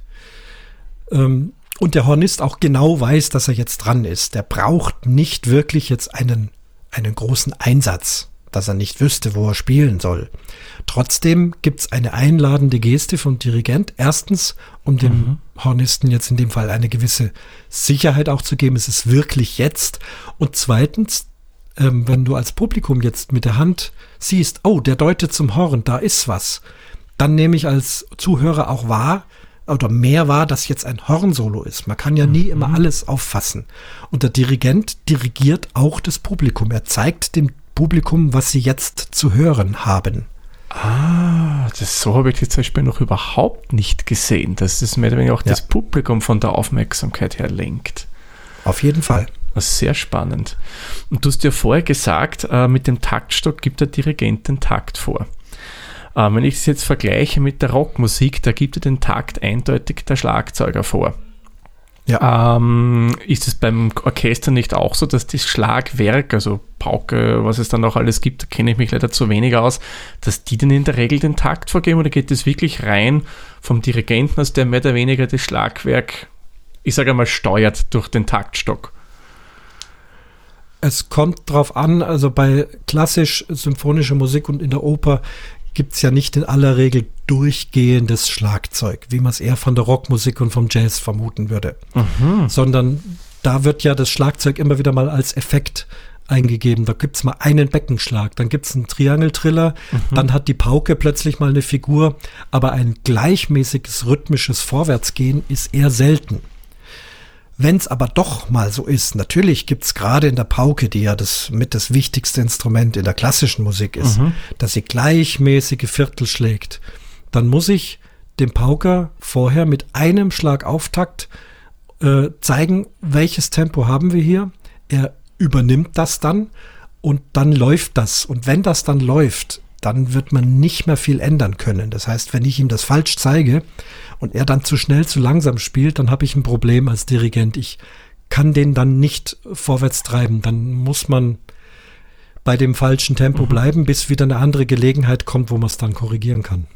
Ähm, und der Hornist auch genau weiß, dass er jetzt dran ist. Der braucht nicht wirklich jetzt einen, einen großen Einsatz dass er nicht wüsste, wo er spielen soll. Trotzdem gibt es eine einladende Geste vom Dirigent. Erstens, um dem mhm. Hornisten jetzt in dem Fall eine gewisse Sicherheit auch zu geben, es ist wirklich jetzt. Und zweitens, ähm, wenn du als Publikum jetzt mit der Hand siehst, oh, der deutet zum Horn, da ist was, dann nehme ich als Zuhörer auch wahr, oder mehr wahr, dass jetzt ein Hornsolo ist. Man kann ja nie immer mhm. alles auffassen. Und der Dirigent dirigiert auch das Publikum. Er zeigt dem Publikum, was sie jetzt zu hören haben. Ah, das, so habe ich das zum Beispiel noch überhaupt nicht gesehen, dass das mehr oder weniger auch Ja. das Publikum von der Aufmerksamkeit her lenkt. Auf jeden Fall. Das ist sehr spannend. Und du hast ja vorher gesagt, äh, mit dem Taktstock gibt der Dirigent den Takt vor. Äh, wenn ich es jetzt vergleiche mit der Rockmusik, da gibt er den Takt eindeutig der Schlagzeuger vor. Ja. Ähm, ist es beim Orchester nicht auch so, dass das Schlagwerk, also Pauke, was es dann noch alles gibt, da kenne ich mich leider zu wenig aus, dass die denn in der Regel den Takt vorgeben oder geht es wirklich rein vom Dirigenten, aus der mehr oder weniger das Schlagwerk, ich sage einmal, steuert durch den Taktstock? Es kommt drauf an, also bei klassisch symphonischer Musik und in der Oper gibt es ja nicht in aller Regel durchgehendes Schlagzeug, wie man es eher von der Rockmusik und vom Jazz vermuten würde. Sondern da wird ja das Schlagzeug immer wieder mal als Effekt eingegeben. Da gibt es mal einen Beckenschlag, dann gibt es einen Triangeltriller, dann hat die Pauke plötzlich mal eine Figur, aber ein gleichmäßiges rhythmisches Vorwärtsgehen ist eher selten. Wenn es aber doch mal so ist, natürlich gibt's gerade in der Pauke, die ja das mit das wichtigste Instrument in der klassischen Musik ist, dass sie gleichmäßige Viertel schlägt, dann muss ich dem Pauker vorher mit einem Schlag Auftakt äh, zeigen, welches Tempo haben wir hier. Er übernimmt das dann und dann läuft das. Und wenn das dann läuft, dann wird man nicht mehr viel ändern können. Das heißt, wenn ich ihm das falsch zeige und er dann zu schnell, zu langsam spielt, dann habe ich ein Problem als Dirigent. Ich kann den dann nicht vorwärts treiben. Dann muss man bei dem falschen Tempo bleiben, bis wieder eine andere Gelegenheit kommt, wo man es dann korrigieren kann.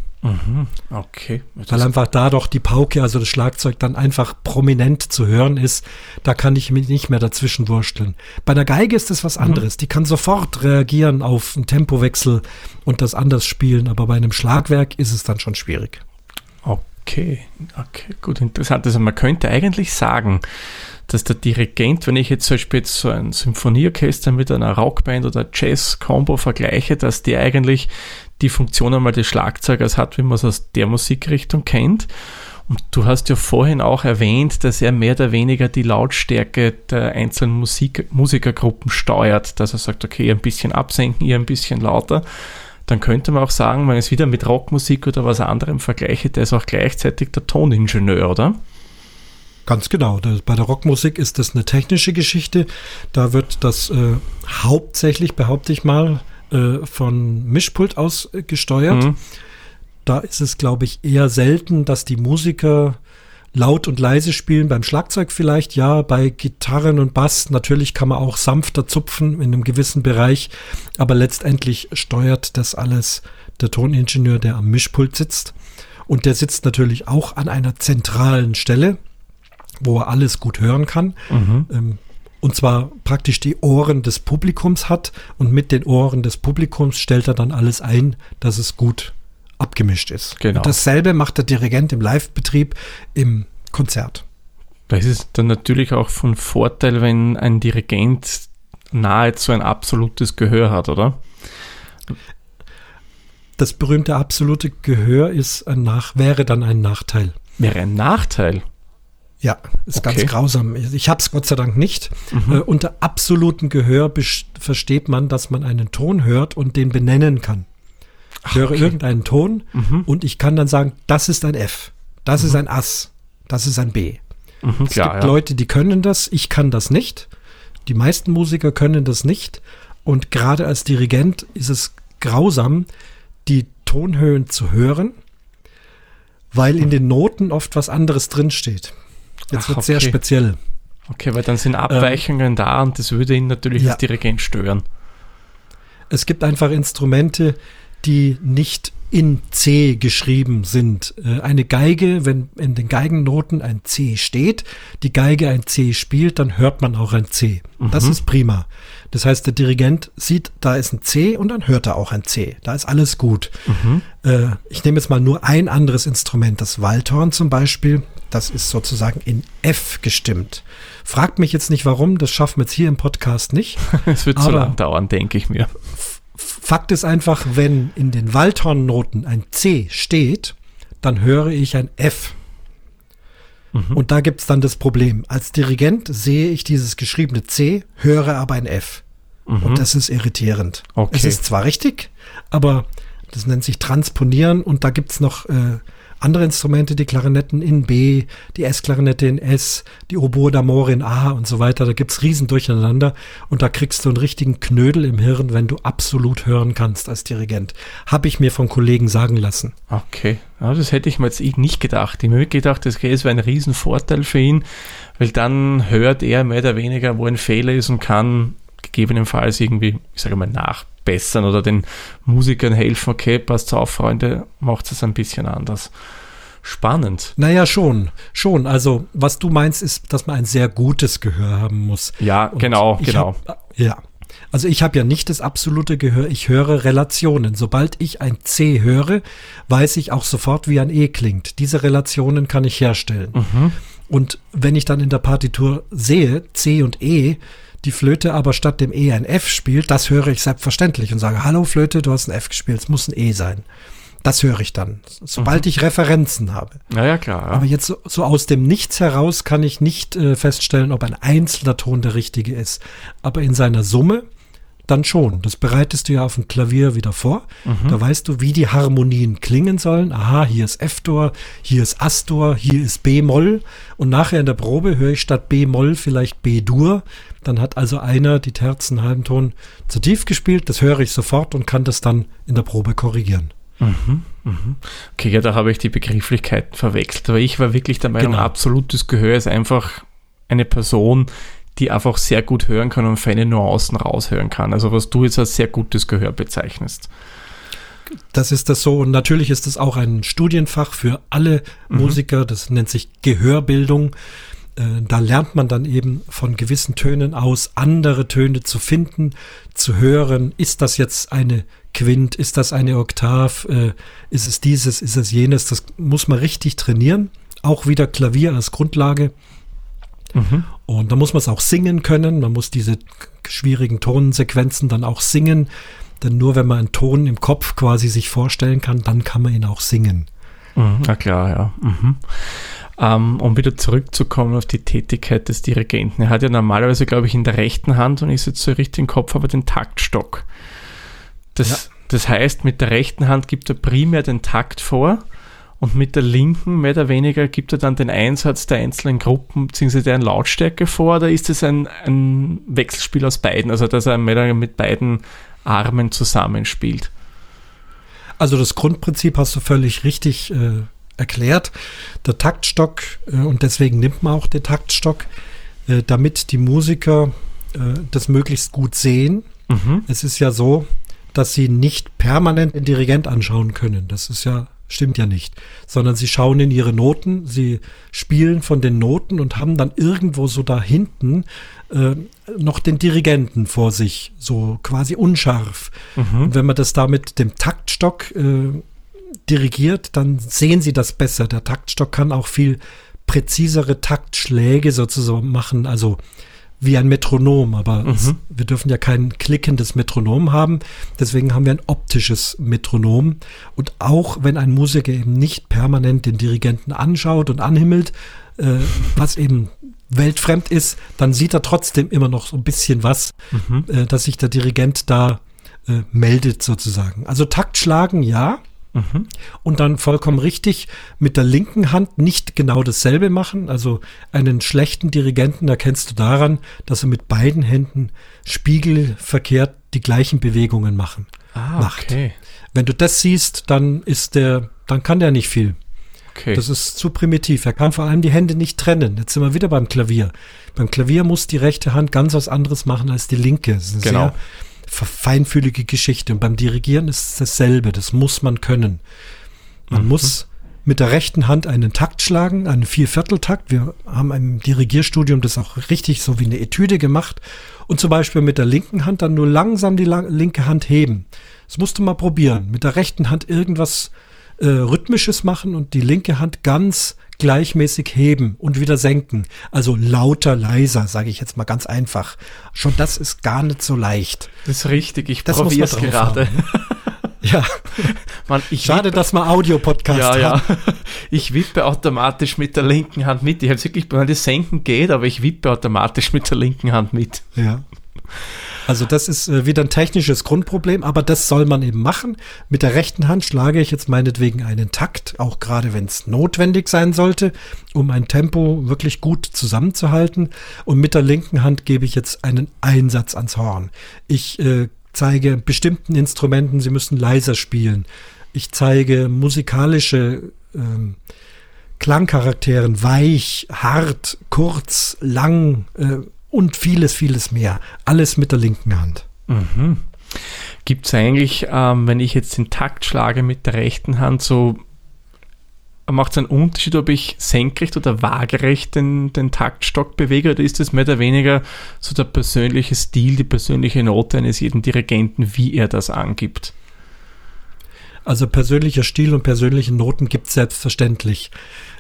Okay. Weil einfach da doch die Pauke, also das Schlagzeug, dann einfach prominent zu hören ist. Da kann ich mich nicht mehr dazwischen wursteln. Bei einer Geige ist das was anderes. Die kann sofort reagieren auf einen Tempowechsel und das anders spielen. Aber bei einem Schlagwerk ist es dann schon schwierig. Okay, okay, gut, interessant. Also man könnte eigentlich sagen, dass der Dirigent, wenn ich jetzt zum Beispiel jetzt so ein Symphonieorchester mit einer Rockband oder Jazz-Combo vergleiche, dass der eigentlich die Funktion einmal des Schlagzeugers hat, wie man es aus der Musikrichtung kennt. Und du hast ja vorhin auch erwähnt, dass er mehr oder weniger die Lautstärke der einzelnen Musik Musikergruppen steuert, dass er sagt, okay, ein bisschen absenken, ihr ein bisschen lauter. Dann könnte man auch sagen, wenn ich es wieder mit Rockmusik oder was anderem vergleiche, der ist auch gleichzeitig der Toningenieur, oder? Ganz genau. Bei der Rockmusik ist das eine technische Geschichte. Da wird das äh, hauptsächlich, behaupte ich mal, äh, von Mischpult aus äh, gesteuert. Mhm. Da ist es, glaube ich, eher selten, dass die Musiker laut und leise spielen. Beim Schlagzeug vielleicht, ja. Bei Gitarren und Bass natürlich kann man auch sanfter zupfen in einem gewissen Bereich. Aber letztendlich steuert das alles der Toningenieur, der am Mischpult sitzt. Und der sitzt natürlich auch an einer zentralen Stelle, wo er alles gut hören kann. Ähm, und zwar praktisch die Ohren des Publikums hat. Und mit den Ohren des Publikums stellt er dann alles ein, dass es gut abgemischt ist. Genau. Und dasselbe macht der Dirigent im Live-Betrieb im Konzert. Da ist es dann natürlich auch von Vorteil, wenn ein Dirigent nahezu ein absolutes Gehör hat, oder? Das berühmte absolute Gehör ist ein Nach wäre dann ein Nachteil. Wäre ein Nachteil. Ja, ist Okay. ganz grausam. Ich habe es Gott sei Dank nicht. Äh, unter absolutem Gehör versteht man, dass man einen Ton hört und den benennen kann. Ich höre okay. irgendeinen Ton und ich kann dann sagen, das ist ein F, das ist ein Ass, das ist ein B. Mhm, Es klar, gibt ja. Leute, die können das, ich kann das nicht. Die meisten Musiker können das nicht. Und gerade als Dirigent ist es grausam, die Tonhöhen zu hören, weil in den Noten oft was anderes drinsteht. Jetzt wird sehr okay. speziell. Okay, weil dann sind Abweichungen da und das würde ihn natürlich Ähm, ja. als Dirigent stören. Es gibt einfach Instrumente, die nicht in C geschrieben sind. Äh, Eine Geige, wenn in den Geigennoten ein C steht, die Geige ein C spielt, dann hört man auch ein C. Das ist prima. Das heißt, der Dirigent sieht, da ist ein C und dann hört er auch ein C. Da ist alles gut. Äh, Ich nehme jetzt mal nur ein anderes Instrument, das Waldhorn zum Beispiel. Das ist sozusagen in F gestimmt. Fragt mich jetzt nicht warum, das schaffen wir jetzt hier im Podcast nicht. Es wird zu lang dauern, denke ich mir. Fakt ist einfach, wenn in den Waldhornnoten ein C steht, dann höre ich ein F. Und da gibt's dann das Problem. Als Dirigent sehe ich dieses geschriebene C, höre aber ein F. Und das ist irritierend. Okay. Es ist zwar richtig, aber Das nennt sich Transponieren und da gibt's noch äh, andere Instrumente, die Klarinetten in B, die S-Klarinette in S, die Oboe d'Amore in A und so weiter. Da gibt's riesen durcheinander und da kriegst du einen richtigen Knödel im Hirn, wenn du absolut hören kannst als Dirigent. Habe ich mir von Kollegen sagen lassen. Okay, ja, das hätte ich mir jetzt nicht gedacht. Ich habe mir gedacht, das wäre ein Riesenvorteil für ihn, weil dann hört er mehr oder weniger, wo ein Fehler ist und kann gegebenenfalls irgendwie, ich sage mal, nachbessern oder den Musikern helfen, okay, passt auf, Freunde, macht es ein bisschen anders. Spannend. Naja, schon, schon. Also, was du meinst, ist, dass man ein sehr gutes Gehör haben muss. Ja, Und genau, genau. Hab, ja. Also ich habe ja nicht das absolute Gehör, ich höre Relationen. Sobald ich ein C höre, weiß ich auch sofort, wie ein E klingt. Diese Relationen kann ich herstellen. Mhm. Und wenn ich dann in der Partitur sehe, C und E, die Flöte aber statt dem E ein F spielt, das höre ich selbstverständlich und sage, hallo Flöte, du hast ein F gespielt, es muss ein E sein. Das höre ich dann, sobald mhm. ich Referenzen habe. Ja, ja, klar. Ja. Aber jetzt so, so, aus dem Nichts heraus kann ich nicht äh, feststellen, ob ein einzelner Ton der richtige ist. Aber in seiner Summe dann schon. Das bereitest du ja auf dem Klavier wieder vor. Mhm. Da weißt du, wie die Harmonien klingen sollen. Aha, hier ist F-Dur, hier ist As-Dur, hier ist B-Moll. Und nachher in der Probe höre ich statt B-Moll vielleicht B-Dur. Dann hat also einer die Terzen halben Ton zu tief gespielt. Das höre ich sofort und kann das dann in der Probe korrigieren. Mhm, mhm. Okay, ja, da habe ich die Begrifflichkeiten verwechselt. Aber ich war wirklich der Meinung, genau. absolutes Gehör ist einfach eine Person, die einfach sehr gut hören kann und feine Nuancen raushören kann. Also was du jetzt als sehr gutes Gehör bezeichnest. Das ist das so. Und natürlich ist das auch ein Studienfach für alle mhm. Musiker. Das nennt sich Gehörbildung. Äh, da lernt man dann eben von gewissen Tönen aus andere Töne zu finden, zu hören. Ist das jetzt eine Quint? Ist das eine Oktav? Äh, ist es dieses? Ist es jenes? Das muss man richtig trainieren. Auch wieder Klavier als Grundlage. Mhm. Und da muss man es auch singen können. Man muss diese schwierigen Tonsequenzen dann auch singen. Denn nur wenn man einen Ton im Kopf quasi sich vorstellen kann, dann kann man ihn auch singen. Mhm, na klar, ja. Mhm. Ähm, um wieder zurückzukommen auf die Tätigkeit des Dirigenten. Er hat ja normalerweise, glaube ich, in der rechten Hand, und ich jetzt so richtig im Kopf habe, den Taktstock. Das, ja. das heißt, mit der rechten Hand gibt er primär den Takt vor und mit der linken, mehr oder weniger, gibt er dann den Einsatz der einzelnen Gruppen bzw. deren Lautstärke vor oder ist es ein, ein Wechselspiel aus beiden, also dass er mehr oder weniger mit beiden Armen zusammenspielt? Also das Grundprinzip hast du völlig richtig äh, erklärt. Der Taktstock, äh, und deswegen nimmt man auch den Taktstock, äh, damit die Musiker äh, das möglichst gut sehen. Mhm. Es ist ja so, dass sie nicht permanent den Dirigent anschauen können. Das ist ja Stimmt ja nicht. Sondern sie schauen in ihre Noten, sie spielen von den Noten und haben dann irgendwo so da hinten äh, noch den Dirigenten vor sich, so quasi unscharf. Mhm. Und wenn man das da mit dem Taktstock äh, dirigiert, dann sehen sie das besser. Der Taktstock kann auch viel präzisere Taktschläge sozusagen machen. Also wie ein Metronom, aber mhm. es, wir dürfen ja kein klickendes Metronom haben. Deswegen haben wir ein optisches Metronom. Und auch wenn ein Musiker eben nicht permanent den Dirigenten anschaut und anhimmelt, äh, was eben weltfremd ist, dann sieht er trotzdem immer noch so ein bisschen was, mhm. äh, dass sich der Dirigent da äh, meldet sozusagen. Also Taktschlagen, ja. Mhm. Und dann vollkommen richtig mit der linken Hand nicht genau dasselbe machen. Also einen schlechten Dirigenten erkennst du daran, dass er mit beiden Händen spiegelverkehrt die gleichen Bewegungen machen. Ah, macht. okay. Wenn du das siehst, dann ist der, dann kann der nicht viel. Okay. Das ist zu primitiv. Er kann vor allem die Hände nicht trennen. Jetzt sind wir wieder beim Klavier. Beim Klavier muss die rechte Hand ganz was anderes machen als die linke. Das ist genau. sehr feinfühlige Geschichte. Und beim Dirigieren ist es dasselbe. Das muss man können. Man mhm. muss mit der rechten Hand einen Takt schlagen, einen Viervierteltakt. Wir haben im Dirigierstudium das auch richtig so wie eine Etüde gemacht. Und zum Beispiel mit der linken Hand dann nur langsam die linke Hand heben. Das musst du mal probieren. Mit der rechten Hand irgendwas äh, Rhythmisches machen und die linke Hand ganz gleichmäßig heben und wieder senken. Also lauter, leiser, sage ich jetzt mal ganz einfach. Schon das ist gar nicht so leicht. Das ist richtig, ich probiere es gerade. Haben, ne? Ja. Man, Schade, dass wir Audio-Podcast ja. Ja. Ich wippe automatisch mit der linken Hand mit. Ich habe wirklich, weil das Senken geht, aber ich wippe automatisch mit der linken Hand mit. Ja. Also das ist äh, wieder ein technisches Grundproblem, aber das soll man eben machen. Mit der rechten Hand schlage ich jetzt meinetwegen einen Takt, auch gerade wenn es notwendig sein sollte, um ein Tempo wirklich gut zusammenzuhalten. Und mit der linken Hand gebe ich jetzt einen Einsatz ans Horn. Ich äh, zeige bestimmten Instrumenten, sie müssen leiser spielen. Ich zeige musikalische ähm, Klangcharakteren, weich, hart, kurz, lang äh, und vieles, vieles mehr. Alles mit der linken Hand. Mhm. Gibt es eigentlich, ähm, wenn ich jetzt den Takt schlage mit der rechten Hand, so macht es einen Unterschied, ob ich senkrecht oder waagerecht den, den Taktstock bewege oder ist es mehr oder weniger so der persönliche Stil, die persönliche Note eines jeden Dirigenten, wie er das angibt? Also persönlicher Stil und persönliche Noten gibt es selbstverständlich.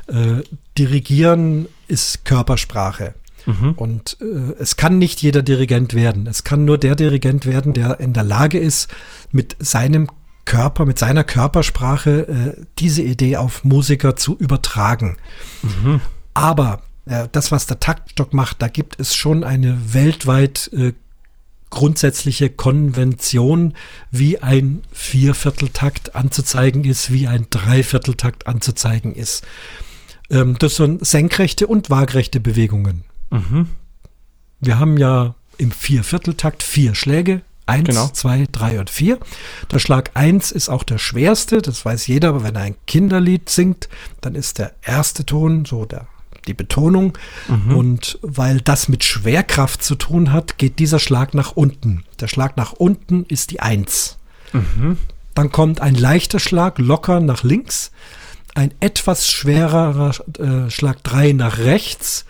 Äh, Dirigieren ist Körpersprache. Mhm. Und äh, es kann nicht jeder Dirigent werden. Es kann nur der Dirigent werden, der in der Lage ist, mit seinem Körper, mit seiner Körpersprache äh, diese Idee auf Musiker zu übertragen. Mhm. Aber äh, das, was der Taktstock macht, da gibt es schon eine weltweit äh, grundsätzliche Konvention, wie ein Viervierteltakt anzuzeigen ist, wie ein Dreivierteltakt anzuzeigen ist. Ähm, das sind senkrechte und waagrechte Bewegungen. Mhm. Wir haben ja im Viervierteltakt vier Schläge. Eins, genau. zwei, drei und vier. Der Schlag eins ist auch der schwerste, das weiß jeder, aber wenn er ein Kinderlied singt, dann ist der erste Ton so der die Betonung. Mhm. Und weil das mit Schwerkraft zu tun hat, geht dieser Schlag nach unten. Der Schlag nach unten ist die Eins. Mhm. Dann kommt ein leichter Schlag locker nach links, ein etwas schwererer äh, Schlag drei nach rechts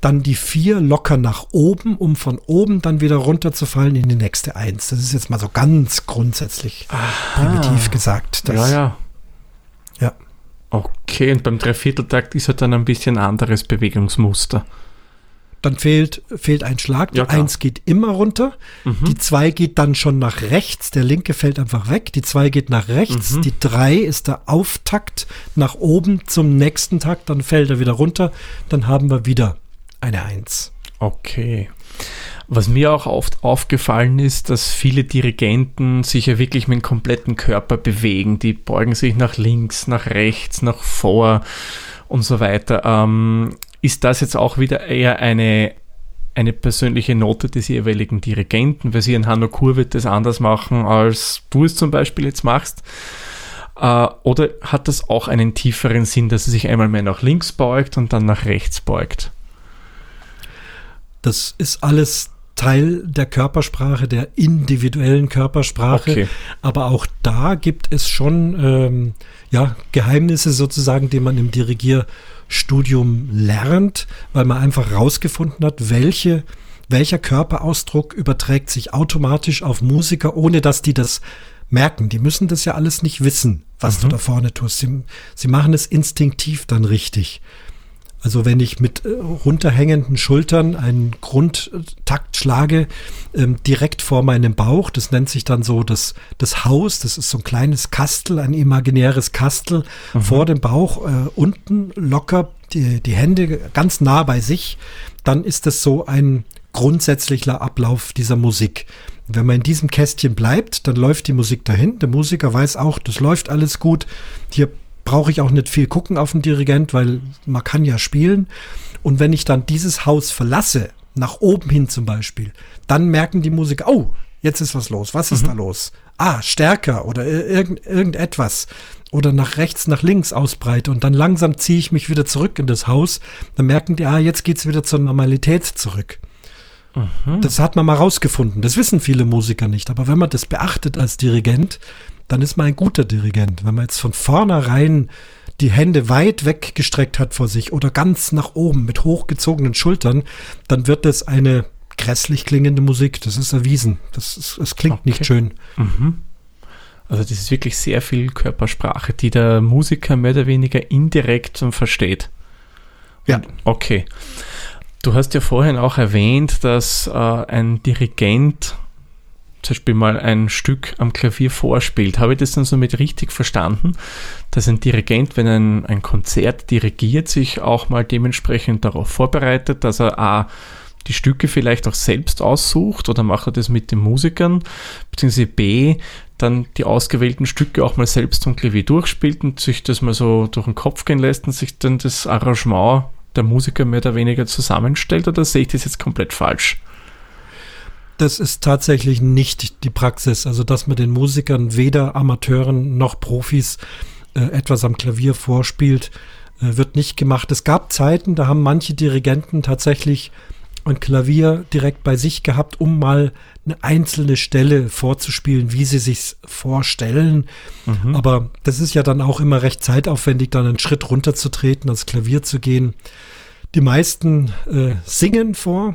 dann die vier locker nach oben, um von oben dann wieder runterzufallen in die nächste Eins. Das ist jetzt mal so ganz grundsätzlich Aha. primitiv gesagt. ja, ja. Ja. Okay, und beim Dreivierteltakt ist halt dann ein bisschen anderes Bewegungsmuster. Dann fehlt, fehlt ein Schlag. Die ja, Eins geht immer runter. Mhm. Die zwei geht dann schon nach rechts. Der linke fällt einfach weg. Die zwei geht nach rechts. Mhm. Die drei ist der Auftakt nach oben zum nächsten Takt. Dann fällt er wieder runter. Dann haben wir wieder eine Eins. Okay. Was mir auch oft aufgefallen ist, dass viele Dirigenten sich ja wirklich mit dem kompletten Körper bewegen. Die beugen sich nach links, nach rechts, nach vor und so weiter. Ähm, ist das jetzt auch wieder eher eine, eine persönliche Note des jeweiligen Dirigenten, weil sie in Hanno Kur wird das anders machen, als du es zum Beispiel jetzt machst? Äh, oder hat das auch einen tieferen Sinn, dass er sich einmal mehr nach links beugt und dann nach rechts beugt? Das ist alles Teil der Körpersprache, der individuellen Körpersprache. Okay. Aber auch da gibt es schon ähm, ja, Geheimnisse sozusagen, die man im Dirigierstudium lernt, weil man einfach rausgefunden hat, welche, welcher Körperausdruck überträgt sich automatisch auf Musiker, ohne dass die das merken. Die müssen das ja alles nicht wissen, was mhm. du da vorne tust. Sie, sie machen es instinktiv dann richtig. Also wenn ich mit äh, runterhängenden Schultern einen Grundtakt schlage, ähm, direkt vor meinem Bauch, das nennt sich dann so das, das Haus, das ist so ein kleines Kastel, ein imaginäres Kastel mhm. vor dem Bauch, äh, unten locker die, die Hände ganz nah bei sich, dann ist das so ein grundsätzlicher Ablauf dieser Musik. Wenn man in diesem Kästchen bleibt, dann läuft die Musik dahin. Der Musiker weiß auch, das läuft alles gut. Hier brauche ich auch nicht viel gucken auf den Dirigent, weil man kann ja spielen. Und wenn ich dann dieses Haus verlasse, nach oben hin zum Beispiel, dann merken die Musiker, oh, jetzt ist was los. Was ist mhm. da los? Ah, stärker oder irgend, irgendetwas. Oder nach rechts, nach links ausbreite und dann langsam ziehe ich mich wieder zurück in das Haus. Dann merken die, ah, jetzt geht es wieder zur Normalität zurück. Mhm. Das hat man mal rausgefunden. Das wissen viele Musiker nicht. Aber wenn man das beachtet als Dirigent, dann ist man ein guter Dirigent. Wenn man jetzt von vornherein die Hände weit weggestreckt hat vor sich oder ganz nach oben mit hochgezogenen Schultern, dann wird das eine grässlich klingende Musik. Das ist erwiesen. Das, ist, das klingt okay. nicht schön. Mhm. Also das ist wirklich sehr viel Körpersprache, die der Musiker mehr oder weniger indirekt versteht. Ja. Okay. Du hast ja vorhin auch erwähnt, dass äh, ein Dirigent zum Beispiel mal ein Stück am Klavier vorspielt, habe ich das dann somit richtig verstanden, dass ein Dirigent, wenn ein, ein Konzert dirigiert, sich auch mal dementsprechend darauf vorbereitet, dass er A, die Stücke vielleicht auch selbst aussucht? Oder macht er das mit den Musikern, beziehungsweise B, dann die ausgewählten Stücke auch mal selbst am Klavier durchspielt und sich das mal so durch den Kopf gehen lässt und sich dann das Arrangement der Musiker mehr oder weniger zusammenstellt? Oder sehe ich das jetzt komplett falsch? Das ist tatsächlich nicht die Praxis. Also, dass man den Musikern weder Amateuren noch Profis äh, etwas am Klavier vorspielt, äh, wird nicht gemacht. Es gab Zeiten, da haben manche Dirigenten tatsächlich ein Klavier direkt bei sich gehabt, um mal eine einzelne Stelle vorzuspielen, wie sie sich vorstellen. Mhm. Aber das ist ja dann auch immer recht zeitaufwendig, dann einen Schritt runterzutreten, ans Klavier zu gehen. Die meisten äh, singen vor,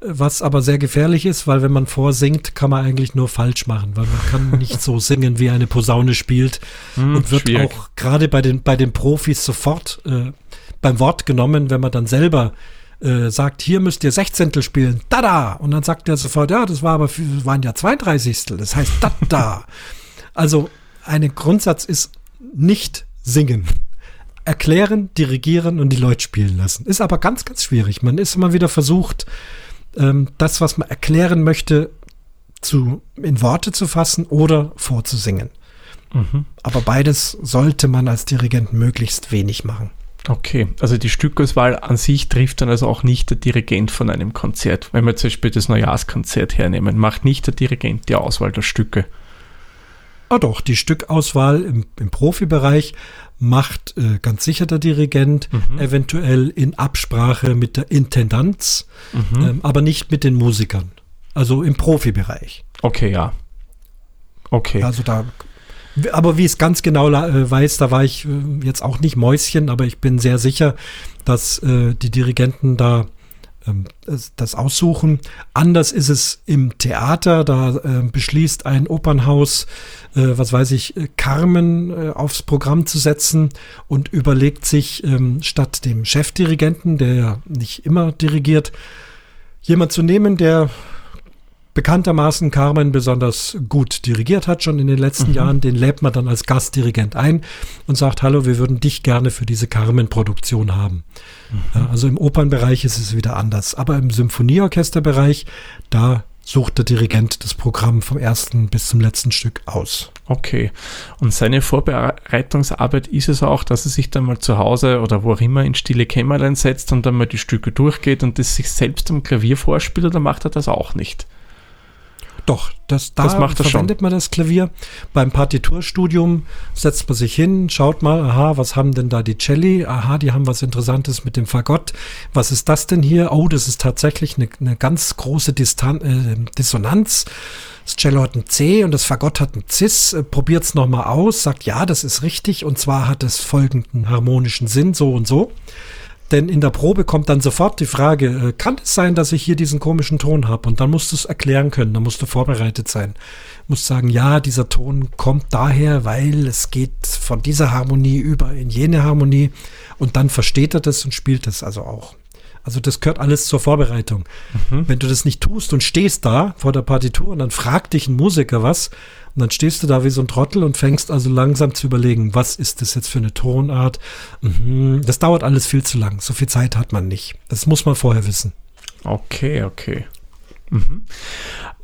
was aber sehr gefährlich ist, weil wenn man vorsingt, kann man eigentlich nur falsch machen, weil man kann nicht so singen, wie eine Posaune spielt hm, und wird schwierig. auch gerade bei den, bei den Profis sofort äh, beim Wort genommen, wenn man dann selber äh, sagt, hier müsst ihr Sechzehntel spielen, da Und dann sagt er sofort, ja, das war aber, das waren ja 32. Das heißt, da da. also, ein Grundsatz ist nicht singen. Erklären, dirigieren und die Leute spielen lassen. Ist aber ganz, ganz schwierig. Man ist immer wieder versucht, ähm, das, was man erklären möchte, zu, in Worte zu fassen oder vorzusingen. Mhm. Aber beides sollte man als Dirigent möglichst wenig machen. Okay, also die Stückauswahl an sich trifft dann also auch nicht der Dirigent von einem Konzert. Wenn wir zum Beispiel das Neujahrskonzert hernehmen, macht nicht der Dirigent die Auswahl der Stücke. Ah doch, die Stückauswahl im, im Profibereich macht äh, ganz sicher der Dirigent, mhm. eventuell in Absprache mit der Intendanz, mhm. ähm, aber nicht mit den Musikern. Also im Profibereich. Okay, ja. Okay. Also da, aber wie es ganz genau äh, weiß, da war ich äh, jetzt auch nicht Mäuschen, aber ich bin sehr sicher, dass äh, die Dirigenten da das aussuchen. Anders ist es im Theater, da äh, beschließt ein Opernhaus, äh, was weiß ich, äh, Carmen äh, aufs Programm zu setzen und überlegt sich ähm, statt dem Chefdirigenten, der ja nicht immer dirigiert, jemand zu nehmen, der bekanntermaßen Carmen besonders gut dirigiert hat, schon in den letzten mhm. Jahren, den lädt man dann als Gastdirigent ein und sagt, hallo, wir würden dich gerne für diese Carmen-Produktion haben. Mhm. Also im Opernbereich ist es wieder anders. Aber im Symphonieorchesterbereich, da sucht der Dirigent das Programm vom ersten bis zum letzten Stück aus. Okay. Und seine Vorbereitungsarbeit ist es auch, dass er sich dann mal zu Hause oder wo auch immer in stille Kämmerlein setzt und dann mal die Stücke durchgeht und das sich selbst am Klavier vorspielt oder macht er das auch nicht? Doch, das, da das verwendet schon. man das Klavier. Beim Partiturstudium setzt man sich hin, schaut mal, aha, was haben denn da die Celli? Aha, die haben was Interessantes mit dem Fagott. Was ist das denn hier? Oh, das ist tatsächlich eine, eine ganz große Distan äh, Dissonanz. Das Cello hat ein C und das Fagott hat ein Cis. Äh, Probiert es nochmal aus, sagt, ja, das ist richtig und zwar hat es folgenden harmonischen Sinn, so und so. Denn in der Probe kommt dann sofort die Frage, äh, kann es sein, dass ich hier diesen komischen Ton habe? Und dann musst du es erklären können, dann musst du vorbereitet sein. Du musst sagen, ja, dieser Ton kommt daher, weil es geht von dieser Harmonie über in jene Harmonie. Und dann versteht er das und spielt es also auch. Also das gehört alles zur Vorbereitung. Mhm. Wenn du das nicht tust und stehst da vor der Partitur und dann fragt dich ein Musiker was, und dann stehst du da wie so ein Trottel und fängst also langsam zu überlegen, was ist das jetzt für eine Tonart? Mhm. Das dauert alles viel zu lang. So viel Zeit hat man nicht. Das muss man vorher wissen. Okay, okay. Mhm.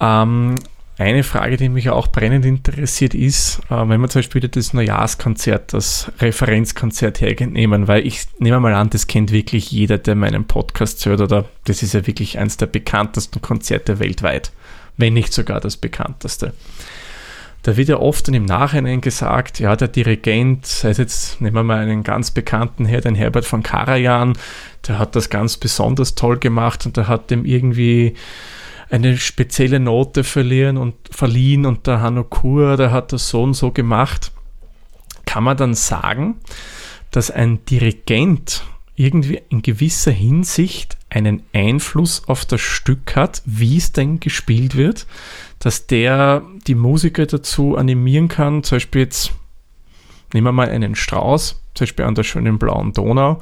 Ähm, eine Frage, die mich auch brennend interessiert, ist, äh, wenn man zum Beispiel das Neujahrskonzert, das Referenzkonzert hernehmen, weil ich nehme mal an, das kennt wirklich jeder, der meinen Podcast hört, oder das ist ja wirklich eines der bekanntesten Konzerte weltweit, wenn nicht sogar das bekannteste. Da wird ja oft im Nachhinein gesagt, ja, der Dirigent, sei es jetzt, nehmen wir mal einen ganz bekannten her, den Herbert von Karajan, der hat das ganz besonders toll gemacht und der hat dem irgendwie eine spezielle Note verlieren und verliehen und der Hanno Kur, der hat das so und so gemacht. Kann man dann sagen, dass ein Dirigent irgendwie in gewisser Hinsicht einen Einfluss auf das Stück hat, wie es denn gespielt wird? dass der die Musiker dazu animieren kann, zum Beispiel jetzt, nehmen wir mal einen Strauß, zum Beispiel an der schönen blauen Donau,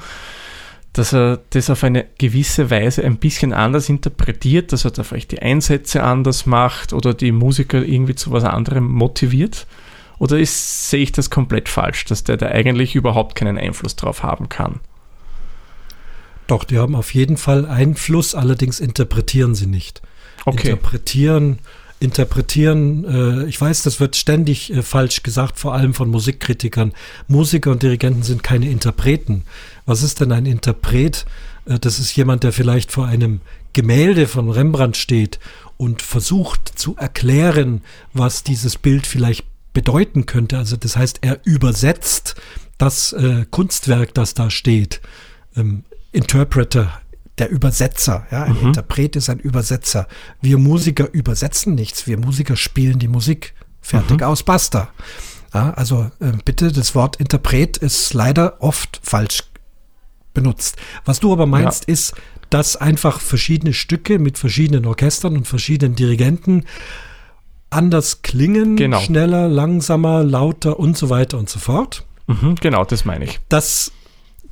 dass er das auf eine gewisse Weise ein bisschen anders interpretiert, dass er da vielleicht die Einsätze anders macht oder die Musiker irgendwie zu was anderem motiviert? Oder ist, sehe ich das komplett falsch, dass der da eigentlich überhaupt keinen Einfluss drauf haben kann? Doch, die haben auf jeden Fall Einfluss, allerdings interpretieren sie nicht. Okay. Interpretieren, interpretieren, äh, ich weiß, das wird ständig äh, falsch gesagt, vor allem von Musikkritikern. Musiker und Dirigenten sind keine Interpreten. Was ist denn ein Interpret? Äh, das ist jemand, der vielleicht vor einem Gemälde von Rembrandt steht und versucht zu erklären, was dieses Bild vielleicht bedeuten könnte. Also das heißt, er übersetzt das äh, Kunstwerk, das da steht. Ähm, Interpreter, der Übersetzer. Ja, ein mhm. Interpret ist ein Übersetzer. Wir Musiker übersetzen nichts. Wir Musiker spielen die Musik. Fertig mhm. aus, basta. Ja, also äh, bitte, das Wort Interpret ist leider oft falsch benutzt. Was du aber meinst, ja. ist, dass einfach verschiedene Stücke mit verschiedenen Orchestern und verschiedenen Dirigenten anders klingen, genau. schneller, langsamer, lauter und so weiter und so fort. Mhm, genau, das meine ich. Das,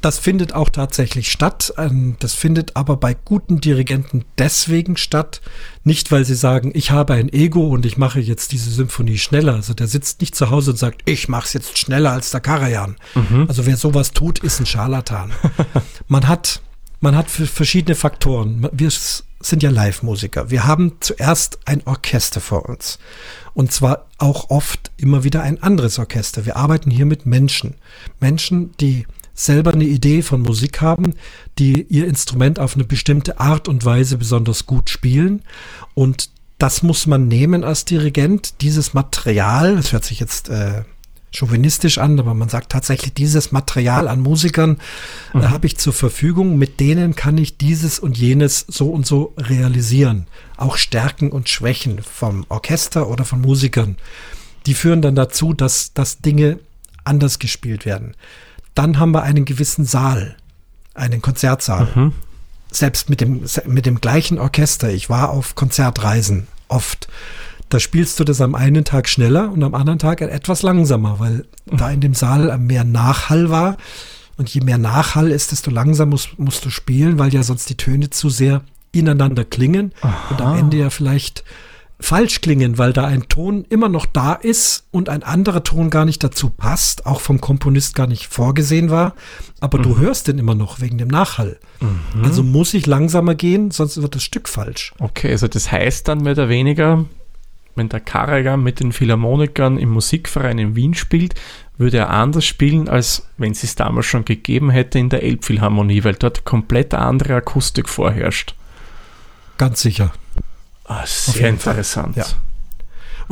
das findet auch tatsächlich statt. Ähm, das findet aber bei guten Dirigenten deswegen statt, nicht weil sie sagen, ich habe ein Ego und ich mache jetzt diese Symphonie schneller. Also der sitzt nicht zu Hause und sagt, ich mache es jetzt schneller als der Karajan. Mhm. Also wer sowas tut, ist ein Scharlatan. Man hat man hat verschiedene Faktoren. Wir sind ja Live-Musiker. Wir haben zuerst ein Orchester vor uns. Und zwar auch oft immer wieder ein anderes Orchester. Wir arbeiten hier mit Menschen. Menschen, die selber eine Idee von Musik haben, die ihr Instrument auf eine bestimmte Art und Weise besonders gut spielen. Und das muss man nehmen als Dirigent, dieses Material, das hört sich jetzt äh, chauvinistisch an, aber man sagt tatsächlich, dieses Material an Musikern äh, mhm. habe ich zur Verfügung, mit denen kann ich dieses und jenes so und so realisieren. Auch Stärken und Schwächen vom Orchester oder von Musikern. Die führen dann dazu, dass, dass Dinge anders gespielt werden. Dann haben wir einen gewissen Saal, einen Konzertsaal. Mhm. Selbst mit dem, mit dem gleichen Orchester. Ich war auf Konzertreisen oft. Da spielst du das am einen Tag schneller und am anderen Tag etwas langsamer, weil da in dem Saal mehr Nachhall war. Und je mehr Nachhall ist, desto langsamer musst, musst du spielen, weil ja sonst die Töne zu sehr ineinander klingen Aha. und am Ende ja vielleicht falsch klingen, weil da ein Ton immer noch da ist und ein anderer Ton gar nicht dazu passt, auch vom Komponist gar nicht vorgesehen war, aber mhm. du hörst den immer noch wegen dem Nachhall. Mhm. Also muss ich langsamer gehen, sonst wird das Stück falsch. Okay, also das heißt dann mehr oder weniger, wenn der Karajan mit den Philharmonikern im Musikverein in Wien spielt, würde er anders spielen, als wenn es es damals schon gegeben hätte in der Elbphilharmonie, weil dort komplett andere Akustik vorherrscht. Ganz sicher. Ah, sehr interessant. Ja.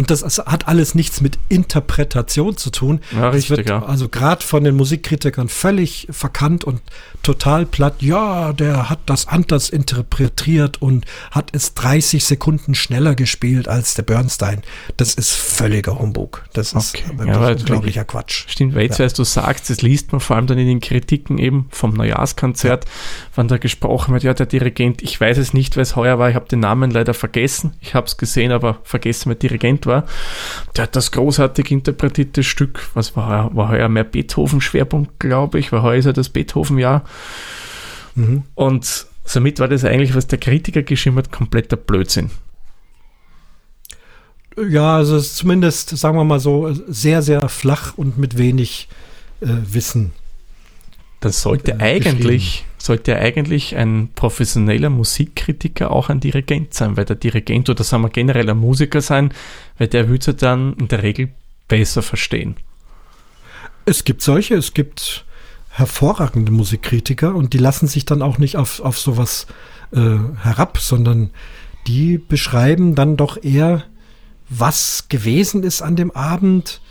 Und das hat alles nichts mit Interpretation zu tun. Ja, richtig, wird ja. also gerade von den Musikkritikern völlig verkannt und total platt. Ja, der hat das anders interpretiert und hat es 30 Sekunden schneller gespielt als der Bernstein. Das ist völliger Humbug. Das ist okay. ja, unglaublicher Quatsch. Stimmt, weil jetzt, ja. du sagst, das liest man vor allem dann in den Kritiken eben vom Neujahrskonzert, ja. wann da gesprochen wird, ja, der Dirigent, ich weiß es nicht, wer es heuer war, ich habe den Namen leider vergessen. Ich habe es gesehen, aber vergessen, wer Dirigent war. Der hat das großartig interpretierte Stück, was war, war heuer mehr Beethoven-Schwerpunkt, glaube ich, war heuer ist ja das Beethoven-Jahr Mhm. Und somit war das eigentlich, was der Kritiker geschrieben hat, kompletter Blödsinn. Ja, also es ist zumindest, sagen wir mal so, sehr, sehr flach und mit wenig äh, Wissen. Dann sollte äh, eigentlich, sollte eigentlich ein professioneller Musikkritiker auch ein Dirigent sein, weil der Dirigent oder sagen wir generell ein Musiker sein, weil der würde dann in der Regel besser verstehen. Es gibt solche, es gibt hervorragende Musikkritiker und die lassen sich dann auch nicht auf, auf sowas äh, herab, sondern die beschreiben dann doch eher, was gewesen ist an dem Abend,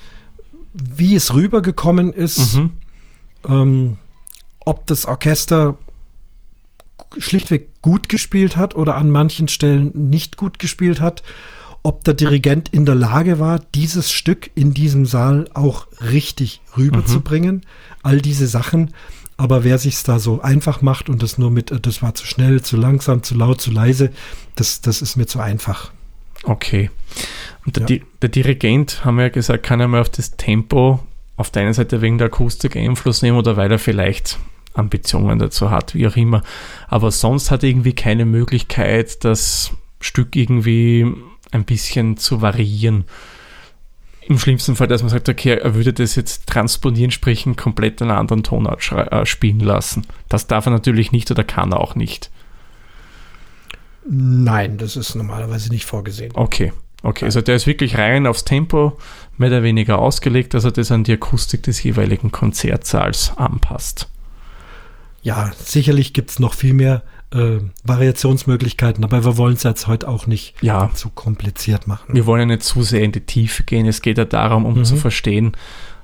wie es rübergekommen ist, mhm. ähm, ob das Orchester schlichtweg gut gespielt hat oder an manchen Stellen nicht gut gespielt hat, ob der Dirigent in der Lage war, dieses Stück in diesem Saal auch richtig rüberzubringen. Mhm all diese Sachen. Aber wer sich da so einfach macht und das nur mit, äh, das war zu schnell, zu langsam, zu laut, zu leise, das, das ist mir zu einfach. Okay. Und der, ja. der Dirigent, haben wir ja gesagt, kann einmal auf das Tempo auf der einen Seite wegen der Akustik Einfluss nehmen oder weil er vielleicht Ambitionen dazu hat, wie auch immer. Aber sonst hat er irgendwie keine Möglichkeit, das Stück irgendwie ein bisschen zu variieren im schlimmsten Fall, dass man sagt, okay, er würde das jetzt transponieren, sprich einen komplett einen anderen Tonart äh, spielen lassen. Das darf er natürlich nicht oder kann er auch nicht. Nein, das ist normalerweise nicht vorgesehen. Okay, okay. Also der ist wirklich rein aufs Tempo, mehr oder weniger ausgelegt, dass er das an die Akustik des jeweiligen Konzertsaals anpasst. Ja, sicherlich gibt es noch viel mehr äh, Variationsmöglichkeiten, aber wir wollen es jetzt heute auch nicht ja. zu kompliziert machen. Wir wollen ja nicht zu sehr in die Tiefe gehen. Es geht ja darum, um mhm. zu verstehen,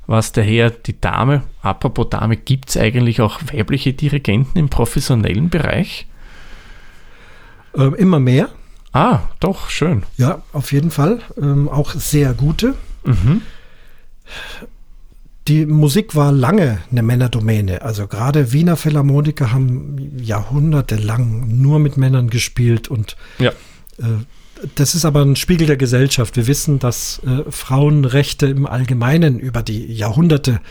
was daher die Dame, apropos Dame, gibt es eigentlich auch weibliche Dirigenten im professionellen Bereich? Äh, immer mehr. Ah, doch, schön. Ja, auf jeden Fall. Ähm, auch sehr gute. Mhm. Die Musik war lange eine Männerdomäne. Also gerade Wiener Philharmoniker haben jahrhundertelang nur mit Männern gespielt und ja. äh, das ist aber ein Spiegel der Gesellschaft. Wir wissen, dass äh, Frauenrechte im Allgemeinen über die Jahrhunderte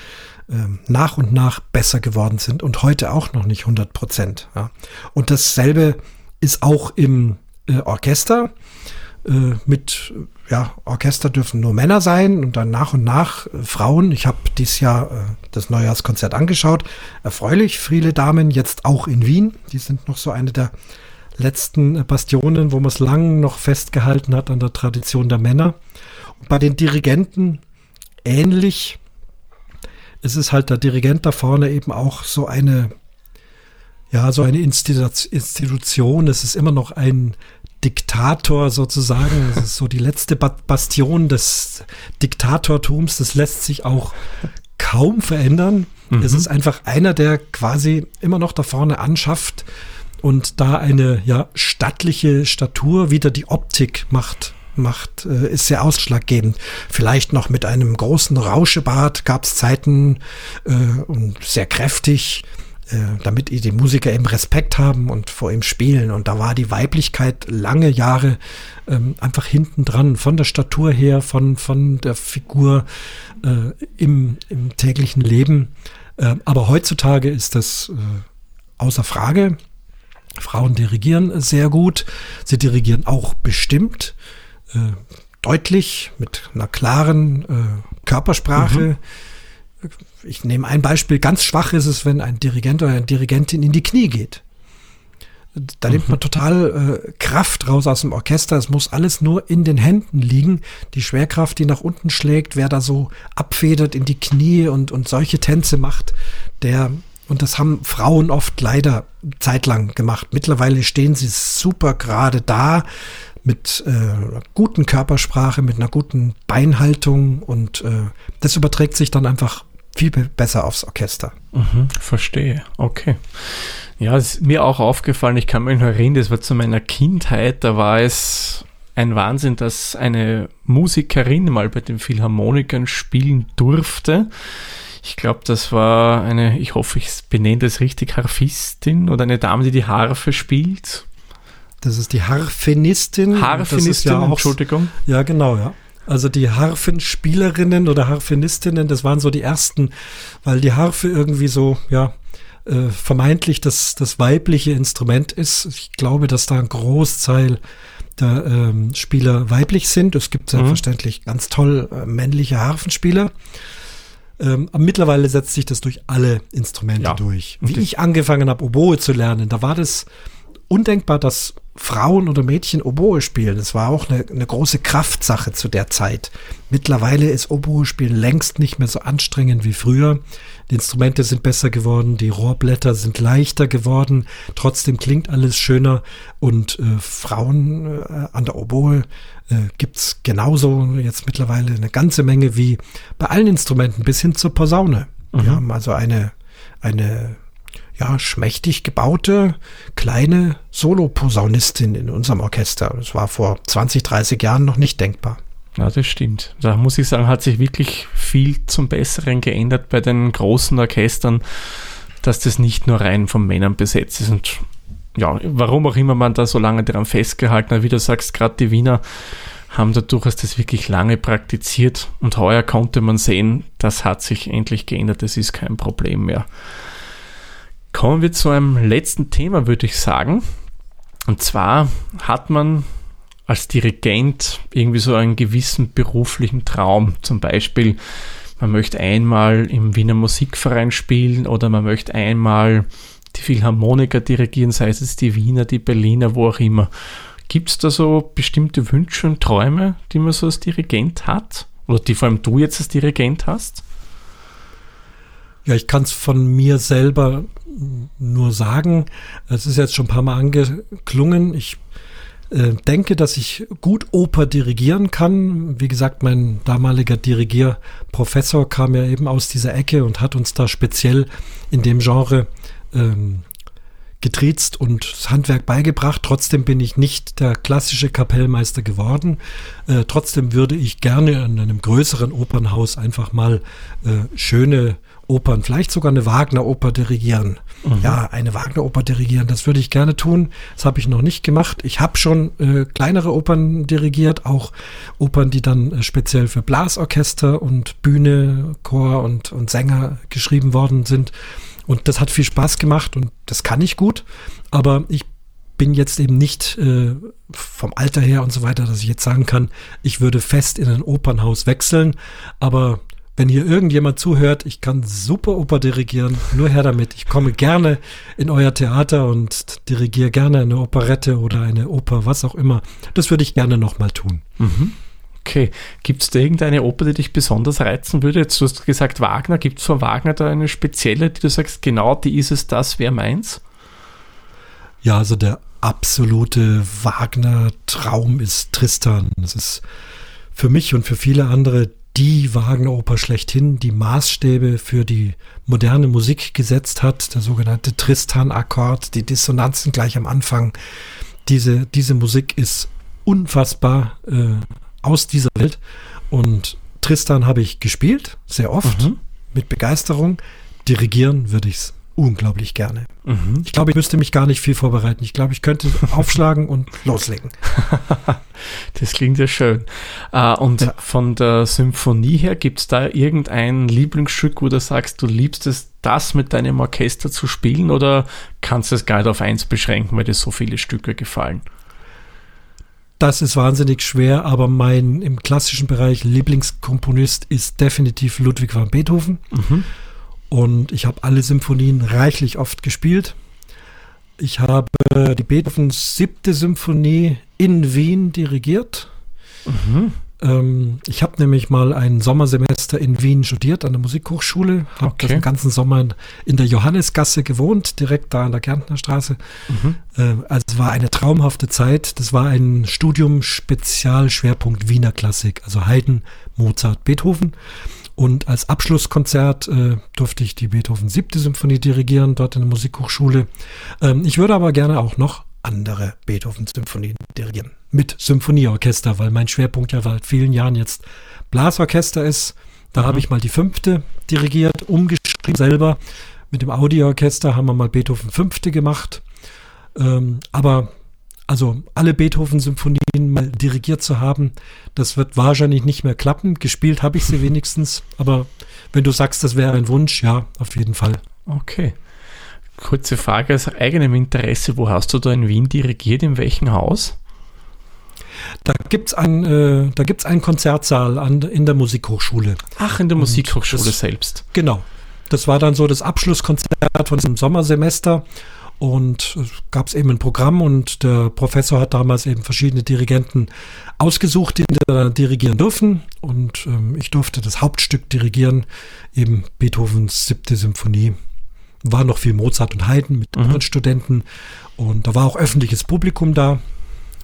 äh, nach und nach besser geworden sind und heute auch noch nicht 100 Prozent. Ja. Und dasselbe ist auch im äh, Orchester. Äh, mit ja, Orchester dürfen nur Männer sein und dann nach und nach äh, Frauen. Ich habe dieses Jahr äh, das Neujahrskonzert angeschaut. Erfreulich, viele Damen, jetzt auch in Wien. Die sind noch so eine der letzten äh, Bastionen, wo man es lang noch festgehalten hat an der Tradition der Männer. Und bei den Dirigenten ähnlich. Es ist halt der Dirigent da vorne eben auch so eine ja, so eine Institution. Es ist immer noch ein Diktator sozusagen. Es ist so die letzte Bastion des Diktatortums. Das lässt sich auch kaum verändern. Mhm. Es ist einfach einer, der quasi immer noch da vorne anschafft und da eine ja stattliche Statur wieder die Optik macht macht, äh, ist sehr ausschlaggebend. Vielleicht noch mit einem großen Rauschebart gab es Zeiten äh, und sehr kräftig. Äh, damit die Musiker eben Respekt haben und vor ihm spielen. Und da war die Weiblichkeit lange Jahre ähm, einfach hinten dran, von der Statur her, von, von der Figur äh, im, im täglichen Leben. Äh, aber heutzutage ist das äh, außer Frage. Frauen dirigieren sehr gut. Sie dirigieren auch bestimmt, äh, deutlich, mit einer klaren äh, Körpersprache. Mhm ich nehme ein Beispiel, ganz schwach ist es, wenn ein Dirigent oder eine Dirigentin in die Knie geht. Da nimmt man mhm. total äh, Kraft raus aus dem Orchester. Es muss alles nur in den Händen liegen. Die Schwerkraft, die nach unten schlägt, wer da so abfedert in die Knie und, und solche Tänze macht, der, und das haben Frauen oft leider zeitlang gemacht. Mittlerweile stehen sie super gerade da mit äh, guten Körpersprache, mit einer guten Beinhaltung und äh, das überträgt sich dann einfach viel besser aufs Orchester. Mhm, verstehe, okay. Ja, es ist mir auch aufgefallen, ich kann mich noch erinnern, das war zu meiner Kindheit, da war es ein Wahnsinn, dass eine Musikerin mal bei den Philharmonikern spielen durfte. Ich glaube, das war eine, ich hoffe, ich benenne das richtig, Harfistin oder eine Dame, die die Harfe spielt. Das ist die Harfenistin. Harfenistin, ja auch, Entschuldigung. Ja, genau, ja. Also die Harfenspielerinnen oder Harfenistinnen, das waren so die ersten, weil die Harfe irgendwie so, ja, äh, vermeintlich das, das weibliche Instrument ist. Ich glaube, dass da ein Großteil der ähm, Spieler weiblich sind. Es gibt mhm. selbstverständlich ganz toll äh, männliche Harfenspieler. Ähm, aber mittlerweile setzt sich das durch alle Instrumente ja. durch. Wie ich angefangen habe, Oboe zu lernen, da war das undenkbar, dass Frauen oder Mädchen Oboe spielen. Das war auch eine, eine große Kraftsache zu der Zeit. Mittlerweile ist Oboe spielen längst nicht mehr so anstrengend wie früher. Die Instrumente sind besser geworden, die Rohrblätter sind leichter geworden, trotzdem klingt alles schöner und äh, Frauen äh, an der Oboe äh, gibt's genauso jetzt mittlerweile eine ganze Menge wie bei allen Instrumenten bis hin zur Posaune. Mhm. Wir haben also eine, eine ja, schmächtig gebaute kleine Soloposaunistin in unserem Orchester. Das war vor 20, 30 Jahren noch nicht denkbar. Ja, das stimmt. Da muss ich sagen, hat sich wirklich viel zum Besseren geändert bei den großen Orchestern, dass das nicht nur rein von Männern besetzt ist. Und ja, warum auch immer man da so lange daran festgehalten hat, wie du sagst, gerade die Wiener haben da durchaus das wirklich lange praktiziert und heuer konnte man sehen, das hat sich endlich geändert, das ist kein Problem mehr. Kommen wir zu einem letzten Thema, würde ich sagen. Und zwar hat man als Dirigent irgendwie so einen gewissen beruflichen Traum? Zum Beispiel, man möchte einmal im Wiener Musikverein spielen oder man möchte einmal die Philharmoniker dirigieren, sei es die Wiener, die Berliner, wo auch immer. Gibt es da so bestimmte Wünsche und Träume, die man so als Dirigent hat? Oder die vor allem du jetzt als Dirigent hast? Ja, ich kann es von mir selber nur sagen. Es ist jetzt schon ein paar Mal angeklungen. Ich äh, denke, dass ich gut Oper dirigieren kann. Wie gesagt, mein damaliger Dirigierprofessor kam ja eben aus dieser Ecke und hat uns da speziell in dem Genre ähm, getriezt und das Handwerk beigebracht. Trotzdem bin ich nicht der klassische Kapellmeister geworden. Äh, trotzdem würde ich gerne in einem größeren Opernhaus einfach mal äh, schöne Opern, vielleicht sogar eine Wagner-Oper dirigieren. Mhm. Ja, eine Wagner-Oper dirigieren, das würde ich gerne tun. Das habe ich noch nicht gemacht. Ich habe schon äh, kleinere Opern dirigiert, auch Opern, die dann äh, speziell für Blasorchester und Bühne, Chor und, und Sänger geschrieben worden sind. Und das hat viel Spaß gemacht und das kann ich gut. Aber ich bin jetzt eben nicht äh, vom Alter her und so weiter, dass ich jetzt sagen kann, ich würde fest in ein Opernhaus wechseln. Aber wenn hier irgendjemand zuhört, ich kann super Oper dirigieren, nur her damit. Ich komme gerne in euer Theater und dirigiere gerne eine Operette oder eine Oper, was auch immer. Das würde ich gerne nochmal tun. Mhm. Okay. Gibt es da irgendeine Oper, die dich besonders reizen würde? Jetzt hast du gesagt Wagner. Gibt es von Wagner da eine spezielle, die du sagst, genau die ist es, das wäre meins? Ja, also der absolute Wagner-Traum ist Tristan. Das ist für mich und für viele andere die Wagner-Oper schlechthin, die Maßstäbe für die moderne Musik gesetzt hat, der sogenannte Tristan-Akkord, die Dissonanzen gleich am Anfang. Diese, diese Musik ist unfassbar äh, aus dieser Welt. Und Tristan habe ich gespielt, sehr oft, mhm. mit Begeisterung. Dirigieren würde ich es unglaublich gerne. Mhm. Ich glaube, ich müsste mich gar nicht viel vorbereiten. Ich glaube, ich könnte aufschlagen und loslegen. das klingt ja schön. Uh, und ja. von der Symphonie her, gibt es da irgendein Lieblingsstück, wo du sagst, du liebst es, das mit deinem Orchester zu spielen oder kannst du es gar nicht auf eins beschränken, weil dir so viele Stücke gefallen? Das ist wahnsinnig schwer, aber mein im klassischen Bereich Lieblingskomponist ist definitiv Ludwig van Beethoven. Mhm. Und ich habe alle Symphonien reichlich oft gespielt. Ich habe die Beethovens siebte Symphonie in Wien dirigiert. Mhm. Ähm, ich habe nämlich mal ein Sommersemester in Wien studiert an der Musikhochschule, habe okay. den ganzen Sommer in der Johannesgasse gewohnt, direkt da an der Kärntner Straße. Mhm. Äh, also es war eine traumhafte Zeit. Das war ein Studium Spezialschwerpunkt Wiener Klassik, also Haydn, Mozart, Beethoven. Und als Abschlusskonzert äh, durfte ich die Beethoven siebte Symphonie dirigieren, dort in der Musikhochschule. Ähm, ich würde aber gerne auch noch andere Beethoven-Symphonien dirigieren. Mit Symphonieorchester, weil mein Schwerpunkt ja seit vielen Jahren jetzt Blasorchester ist. Da mhm. habe ich mal die fünfte dirigiert, umgeschrieben selber. Mit dem Audioorchester haben wir mal Beethoven fünfte gemacht. Ähm, aber also alle Beethoven-Symphonien mal dirigiert zu haben, das wird wahrscheinlich nicht mehr klappen. Gespielt habe ich sie wenigstens, aber wenn du sagst, das wäre ein Wunsch, ja, auf jeden Fall. Okay. Kurze Frage aus eigenem Interesse, wo hast du da in Wien dirigiert, in welchem Haus? Da gibt es ein, äh, einen Konzertsaal an, in der Musikhochschule. Ach, in der Musikhochschule das, selbst. Genau. Das war dann so das Abschlusskonzert von diesem Sommersemester. Und es gab eben ein Programm und der Professor hat damals eben verschiedene Dirigenten ausgesucht, die da dirigieren dürfen. Und ähm, ich durfte das Hauptstück dirigieren, eben Beethovens siebte Symphonie war noch viel Mozart und Haydn mit mhm. anderen Studenten und da war auch öffentliches Publikum da.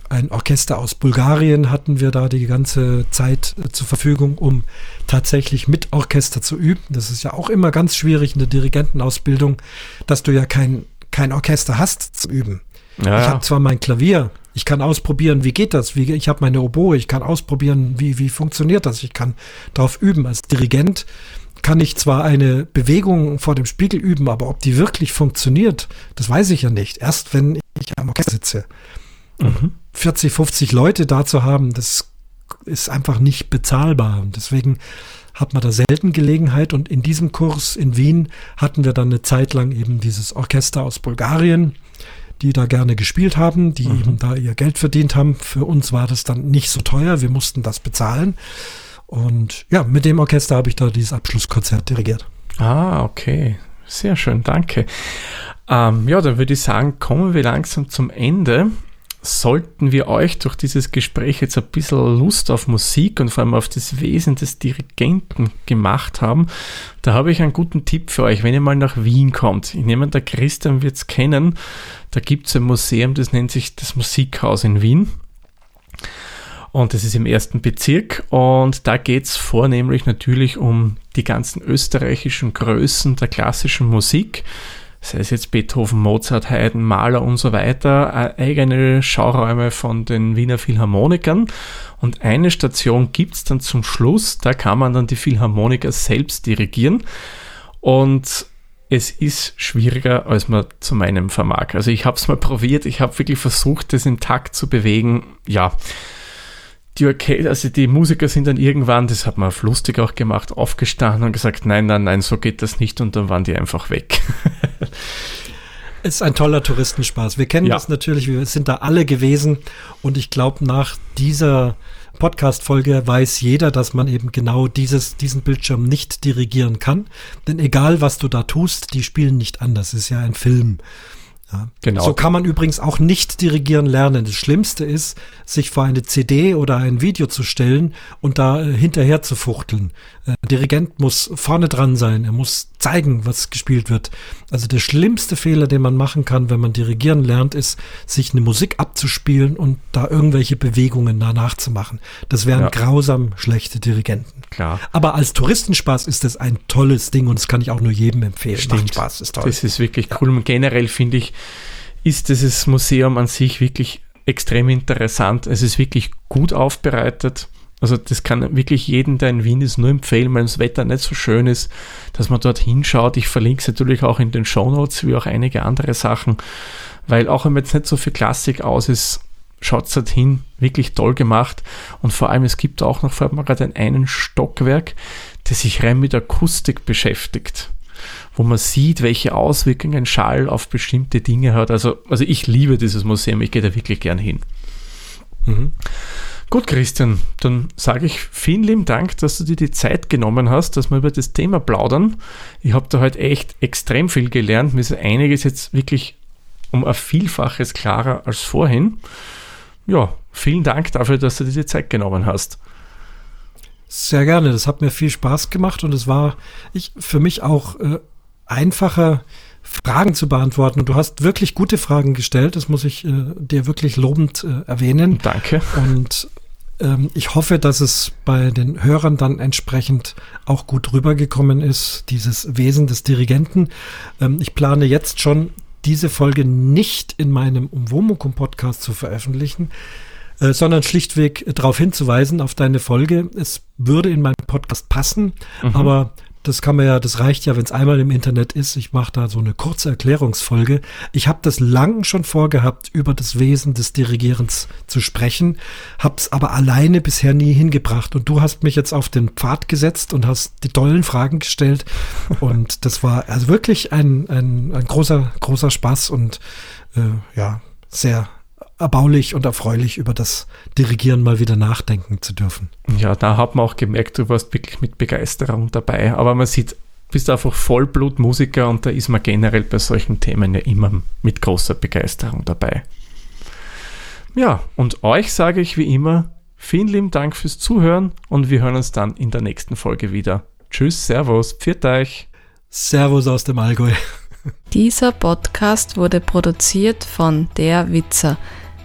Ein Orchester aus Bulgarien hatten wir da die ganze Zeit äh, zur Verfügung, um tatsächlich mit Orchester zu üben. Das ist ja auch immer ganz schwierig in der Dirigentenausbildung, dass du ja kein, kein Orchester hast zu üben. Ja, ich habe zwar mein Klavier, ich kann ausprobieren, wie geht das, wie, ich habe meine Oboe, ich kann ausprobieren, wie, wie funktioniert das, ich kann darauf üben. Als Dirigent kann ich zwar eine Bewegung vor dem Spiegel üben, aber ob die wirklich funktioniert, das weiß ich ja nicht. Erst wenn ich am Orchester sitze. Mhm. 40, 50 Leute da zu haben, das ist einfach nicht bezahlbar. Und deswegen hat man da selten Gelegenheit. Und in diesem Kurs in Wien hatten wir dann eine Zeit lang eben dieses Orchester aus Bulgarien, die da gerne gespielt haben, die mhm. eben da ihr Geld verdient haben. Für uns war das dann nicht so teuer, wir mussten das bezahlen. Und ja, mit dem Orchester habe ich da dieses Abschlusskonzert dirigiert. Ah, okay. Sehr schön, danke. Ähm, ja, dann würde ich sagen, kommen wir langsam zum Ende sollten wir euch durch dieses Gespräch jetzt ein bisschen Lust auf Musik und vor allem auf das Wesen des Dirigenten gemacht haben, da habe ich einen guten Tipp für euch, wenn ihr mal nach Wien kommt. Ich nehme an, der Christian wird es kennen. Da gibt es ein Museum, das nennt sich das Musikhaus in Wien. Und das ist im ersten Bezirk. Und da geht es vornehmlich natürlich um die ganzen österreichischen Größen der klassischen Musik sei es jetzt Beethoven, Mozart, Haydn, Mahler und so weiter, äh, eigene Schauräume von den Wiener Philharmonikern. Und eine Station gibt es dann zum Schluss, da kann man dann die Philharmoniker selbst dirigieren. Und es ist schwieriger, als man zu meinem vermag. Also ich habe es mal probiert, ich habe wirklich versucht, das im Takt zu bewegen. Ja, die Orchester, also die Musiker sind dann irgendwann, das hat man auf lustig auch gemacht, aufgestanden und gesagt, nein, nein, nein, so geht das nicht und dann waren die einfach weg. Es ist ein toller Touristenspaß. Wir kennen ja. das natürlich, wir sind da alle gewesen und ich glaube, nach dieser Podcast-Folge weiß jeder, dass man eben genau dieses, diesen Bildschirm nicht dirigieren kann. Denn egal, was du da tust, die spielen nicht anders. Es ist ja ein Film. Ja. Genau. So kann man übrigens auch nicht dirigieren lernen. Das Schlimmste ist, sich vor eine CD oder ein Video zu stellen und da äh, hinterher zu fuchteln. Äh, Dirigent muss vorne dran sein. Er muss zeigen, was gespielt wird. Also der schlimmste Fehler, den man machen kann, wenn man dirigieren lernt, ist, sich eine Musik abzuspielen und da irgendwelche Bewegungen danach zu machen. Das wären ja. grausam schlechte Dirigenten. Klar. Aber als Touristenspaß ist das ein tolles Ding und das kann ich auch nur jedem empfehlen. Stimmt. Macht Spaß, ist toll. Das ist wirklich cool. Und generell finde ich, ist dieses Museum an sich wirklich extrem interessant. Es ist wirklich gut aufbereitet. Also das kann wirklich jeden, der in Wien ist, nur empfehlen, wenn das Wetter nicht so schön ist, dass man dort hinschaut. Ich verlinke es natürlich auch in den Show Notes, wie auch einige andere Sachen, weil auch wenn jetzt nicht so viel Klassik aus ist, schaut es dorthin, wirklich toll gemacht. Und vor allem, es gibt auch noch, vor allem gerade einen Stockwerk, das sich rein mit Akustik beschäftigt wo man sieht, welche Auswirkungen Schall auf bestimmte Dinge hat. Also, also ich liebe dieses Museum, ich gehe da wirklich gern hin. Mhm. Gut, Christian, dann sage ich vielen lieben Dank, dass du dir die Zeit genommen hast, dass wir über das Thema plaudern. Ich habe da heute echt extrem viel gelernt. Mir ist einiges jetzt wirklich um ein Vielfaches klarer als vorhin. Ja, vielen Dank dafür, dass du dir die Zeit genommen hast. Sehr gerne, das hat mir viel Spaß gemacht und es war ich, für mich auch äh, einfacher, Fragen zu beantworten. Und du hast wirklich gute Fragen gestellt. Das muss ich äh, dir wirklich lobend äh, erwähnen. Danke. Und ähm, ich hoffe, dass es bei den Hörern dann entsprechend auch gut rübergekommen ist, dieses Wesen des Dirigenten. Ähm, ich plane jetzt schon, diese Folge nicht in meinem Umwomukum-Podcast zu veröffentlichen, äh, sondern schlichtweg darauf hinzuweisen, auf deine Folge. Es würde in meinen Podcast passen, mhm. aber das kann man ja, das reicht ja, wenn es einmal im Internet ist. Ich mache da so eine kurze Erklärungsfolge. Ich habe das lang schon vorgehabt, über das Wesen des Dirigierens zu sprechen, habe es aber alleine bisher nie hingebracht. Und du hast mich jetzt auf den Pfad gesetzt und hast die tollen Fragen gestellt. und das war also wirklich ein, ein, ein großer, großer Spaß und äh, ja, sehr erbaulich und erfreulich über das Dirigieren mal wieder nachdenken zu dürfen. Ja, da hat man auch gemerkt, du warst wirklich mit Begeisterung dabei. Aber man sieht, bist einfach Vollblutmusiker und da ist man generell bei solchen Themen ja immer mit großer Begeisterung dabei. Ja, und euch sage ich wie immer, vielen lieben Dank fürs Zuhören und wir hören uns dann in der nächsten Folge wieder. Tschüss, Servus, pfiat euch. Servus aus dem Allgäu. Dieser Podcast wurde produziert von Der Witzer